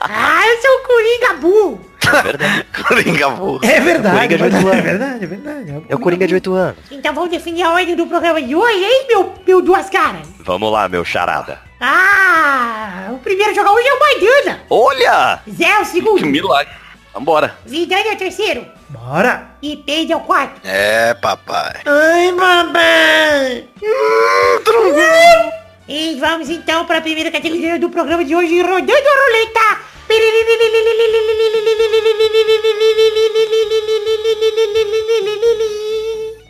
ah, eu sou o Coringa burro. É verdade. Coringa burro. É verdade, Coringa de mas- oito é anos. verdade, é verdade. É o Coringa de 8 anos. Então vamos definir a ordem do programa de hoje, hein, meu, meu duas caras? Vamos lá, meu charada. Ah, o primeiro a jogar hoje é o Maidana. Olha! Zé é o Que segundo. milagre. Vambora. Vidani é o terceiro. Bora! E Peide é o quarto. É, papai. Ai, mamãe! E vamos então para a primeira categoria do programa de hoje, rodando a roleta.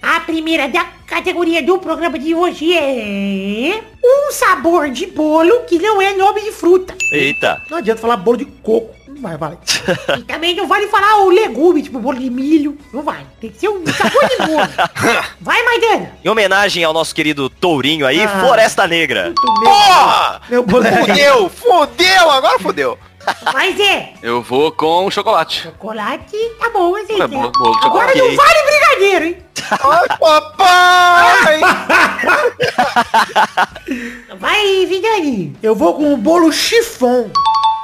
A primeira da categoria do programa de hoje é um sabor de bolo que não é nome de fruta. Eita. Não adianta falar bolo de coco. Não vai, vai. E também não vale falar o legume, tipo bolo de milho. Não vale. Tem que ser um sabor de bolo. Vai, Maidana. Em homenagem ao nosso querido Tourinho aí, Ah. Floresta Negra. Porra! Meu bolo é Fudeu, fudeu, agora fudeu. Vai, Zé. Eu vou com chocolate. Chocolate, tá bom, assim. É bolo de Agora chocolate. não vale brigadeiro, hein? Ai, papai! Vai, Vidani. Eu vou com o bolo chifão.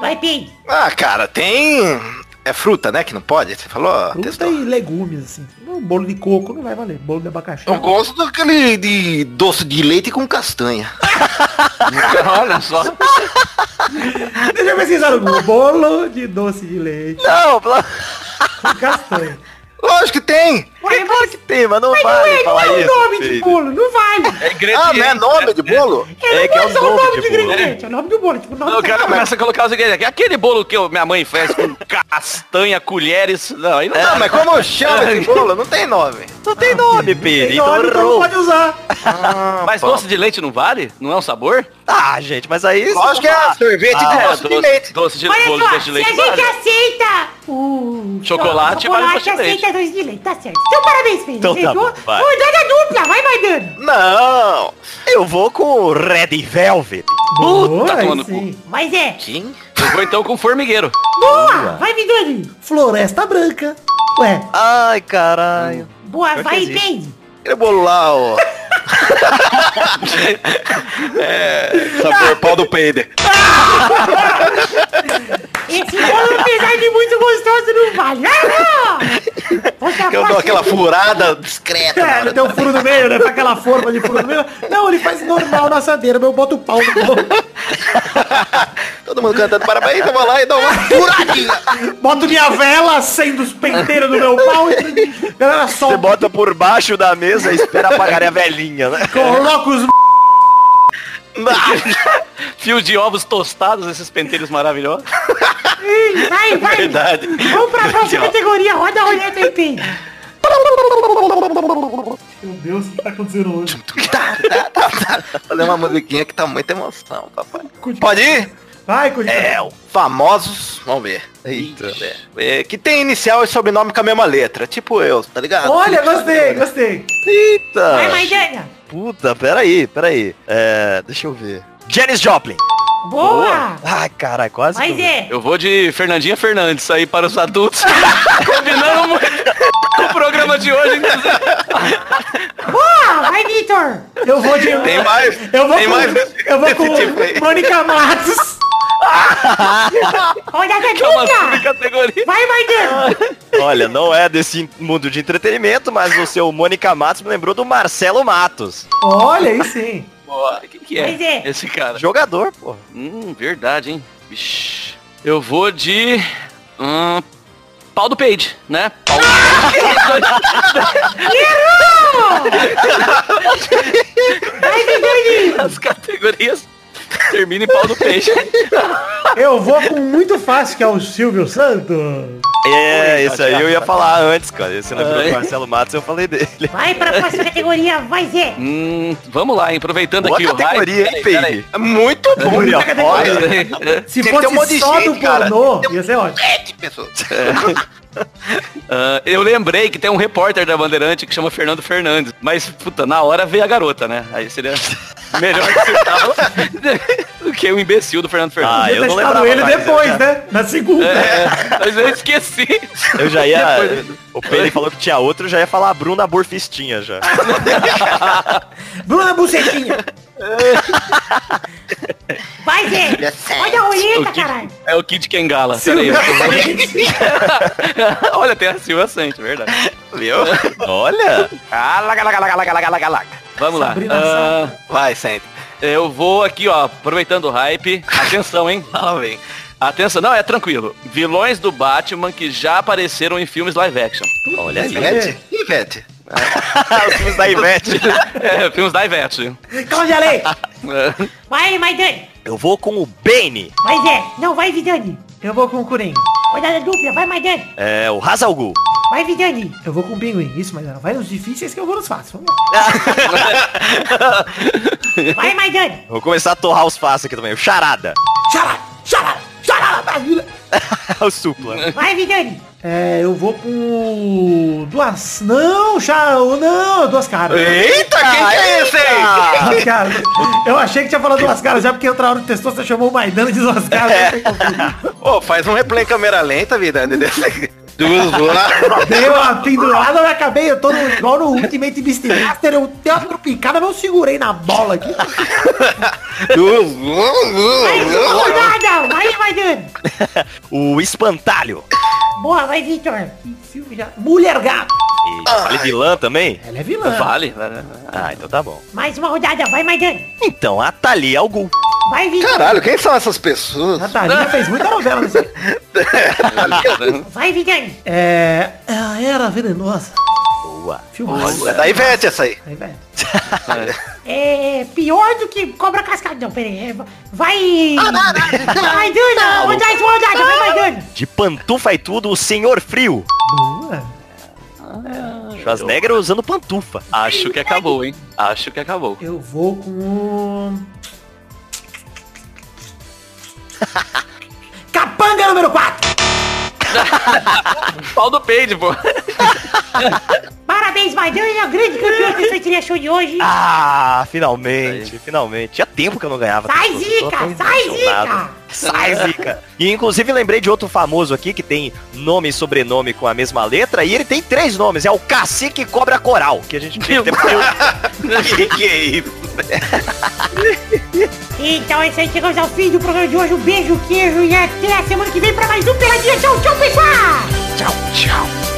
Vai, Pedro. Ah, cara, tem... É fruta, né, que não pode? Você falou, Fruta e legumes, assim. Um bolo de coco não vai valer. Bolo de abacaxi. Eu gosto daquele de doce de leite com castanha. Olha só. Deixa eu pesquisar no Google. Bolo de doce de leite Não, pelo... com castanha. Lógico que tem. É claro que tem, mas não Mas não vale é, não é o isso. nome de bolo, não vale. É ingrediente. Ah, não é nome de bolo? É que é o só nome de de bolo. ingrediente, é o nome do bolo. Tipo, o nome Não, o cara começa a colocar os ingredientes aqui. Aquele bolo que eu- minha mãe faz com castanha, colheres. Não, aí não Não, mas como chama esse bolo? Não tem nome. Não tem nome, Pedro. Tem Então nome, então não pode usar. Mas doce de leite não vale? Não é um sabor? Ah, gente, mas aí... Lógico que é sorvete de É, doce de leite. Doce de, Olha bolo só, de doce de se a leite gente vale. aceita o Chocolate, vale chocolate doce de leite. aceita doce de leite, tá certo. Então parabéns, Pedro. Então tá bom, vai. Rodada dupla, vai, Maidana. Não. Eu vou com o Red Velvet. Boa, Puta, aí tomando sim. Mas é. Quem? Eu vou então com formigueiro. Boa, vai, Vidani. Floresta branca. Ué, Ai, caralho. Boa, Pior vai. Pedro. Ó. é, sabor pau do peider. Esse bolo, apesar de muito gostoso, não vale. Não. Eu dou aquela furada discreta. é, ele tem um furo no meio, né? Faz aquela forma de furo no meio. Não, ele faz normal na assadeira, mas eu boto o pau no bolo. Todo mundo cantando parabéns, eu vou lá e dou uma furadinha. Boto minha vela, acendo os penteiros do meu pau e... Galera, Você bota por baixo da mesa e espera apagar a velhinha, né? Coloca os... Fio de ovos tostados, esses penteiros maravilhosos. Ih, Vai, vai. Verdade. Vamos pra próxima categoria. Roda a roleta aí, Pedro. Meu Deus, o que tá acontecendo hoje? Fazer uma musiquinha que tá muita emoção, papai. Pode ir? Vai, Cudica. É, o famosos, vamos ver. Eita, é, que tem inicial e sobrenome com a mesma letra, tipo eu, tá ligado? Olha, gostei, gostei. Eita. Vai, Maidana. Puta, peraí, peraí. É, deixa eu ver. Janis Joplin. Boa. Ai, caralho, quase. Mas é. Eu vou de Fernandinha Fernandes aí para os adultos. Combinando muito. o programa de hoje, inclusive. Boa, vai, Vitor. Eu vou de... Tem mais? Eu vou Tem com, mais eu vou com tipo. Mônica Matos. É subcategoria. Vai, Maidana. Olha, não é desse mundo de entretenimento, mas o seu Mônica Matos me lembrou do Marcelo Matos. Olha aí sim. Boa, quem que é é. esse cara? Jogador, pô. Hum, verdade, hein? Vixe. Eu vou de... Hum, pau do Page, né? Pau Vidani. As categorias terminam em pau do peixe. Eu vou com muito fácil, que é o Silvio Santos. É, esse aí eu ia falar antes, cara. Esse lembrou Ai. do Marcelo Matos, eu falei dele. Vai pra próxima categoria. Vai, Zé. Hum, vamos lá, hein? Aproveitando Boa aqui o categoria, hype. hein, Peraí, Peide? É Muito bom. Categoria categoria. Se fosse um só gente, do cara. pornô, ia ser ótimo. Sete pessoas. Ah, eu lembrei que tem um repórter da Bandeirante que chama Fernando Fernandes. Mas, puta, na hora veio a garota, né? Aí seria melhor que do que o imbecil do Fernando Fernandes. Ah, eu ter não lembrava ele mais, depois, eu né? Na segunda. É, mas eu esqueci. Eu já ia. Depois- O Pedro falou que tinha outro, eu já ia falar a Bruna Borfistinha já. Bruna Bucetinha. Vai, Zé. Olha a Kid- caralho. É o Kid Kengala. Peraí. Olha, tem a Silvia Sante, verdade. Viu? Olha! Vamos lá. Ah, Vai, sente. eu vou aqui, ó, aproveitando o hype. Atenção, hein? Lá vem. Atenção, não, é tranquilo. Vilões do Batman que já apareceram em filmes live action. Olha aí. Ivete? Ivete. Os filmes da Ivete. É, filmes da Ivete. Cláudia Leite. É. Vai, Maidana. Eu vou com o Bane. Vai, Zé. Não, vai, Vidani. Eu vou com o Coringa. Rodada dupla. Vai, Maidana. É o Hazalgu. Vai, Vidani. Eu vou com o Pinguim. Isso, mas. Vai nos difíceis que eu vou nos fáceis. Vamos lá. Vai, Maidana. Vou começar a torrar os fáceis aqui também. O Charada. Xará, Brasília. o Supla. Vai, Vidani. É, eu vou com o... Duas... Não, xará, não, duas caras. Eita, quem que é esse aí? Duas caras. Eu achei que tinha falado duas caras já, porque outra hora o testou, você chamou o Maidana de duas caras. confuso. Ô, faz um replay câmera lenta, vida. Duas. Dei uma pendurada, eu acabei, eu tô no, igual no Ultimate Beastmaster, eu dei uma tropicada, mas eu segurei na bola aqui. Duas boas. rodada. Vai, Maidana. O Espantalho. Boa, vai, Vitor. Mulher gato. E falei vilã também? Ela é vilã. Vale. vale. Ah, então tá bom. Mais uma rodada. Vai, Maidana. Então, a Thalia Algu. Vai, Vitor. Caralho, quem são essas pessoas? A Thalia fez muita novela nesse Vai, Vidani. É. A Era Venenosa. Boa. Filmaço. É da Ivete essa aí. Aí, velho. É pior do que cobra cascada. Não, peraí. é, Vai. Maidana. Rodada, rodada. Vai, Maidana. De pantufa e tudo, o Senhor Frio. Boa. Schwarzenegger usando pantufa. Acho que acabou, hein? Acho que acabou. Eu vou com o. Capanga número 4. Pau do peide, pô. Parabéns, Maidana. Grande campeão desse trilha show de hoje. Ah, finalmente, finalmente. Tinha tempo que eu não ganhava. Sai, Zica, sai. Zica. Sai, Zica. E inclusive lembrei de outro famoso aqui que tem nome e sobrenome com a mesma letra e ele tem três nomes. É o Cacique Cobra Coral, que a gente que ter que que é isso? Então é isso aí, chegamos ao fim do programa de hoje. Um beijo, queijo e até a semana que vem pra mais um Peladinha. Tchau, tchau, pessoal! Tchau, tchau.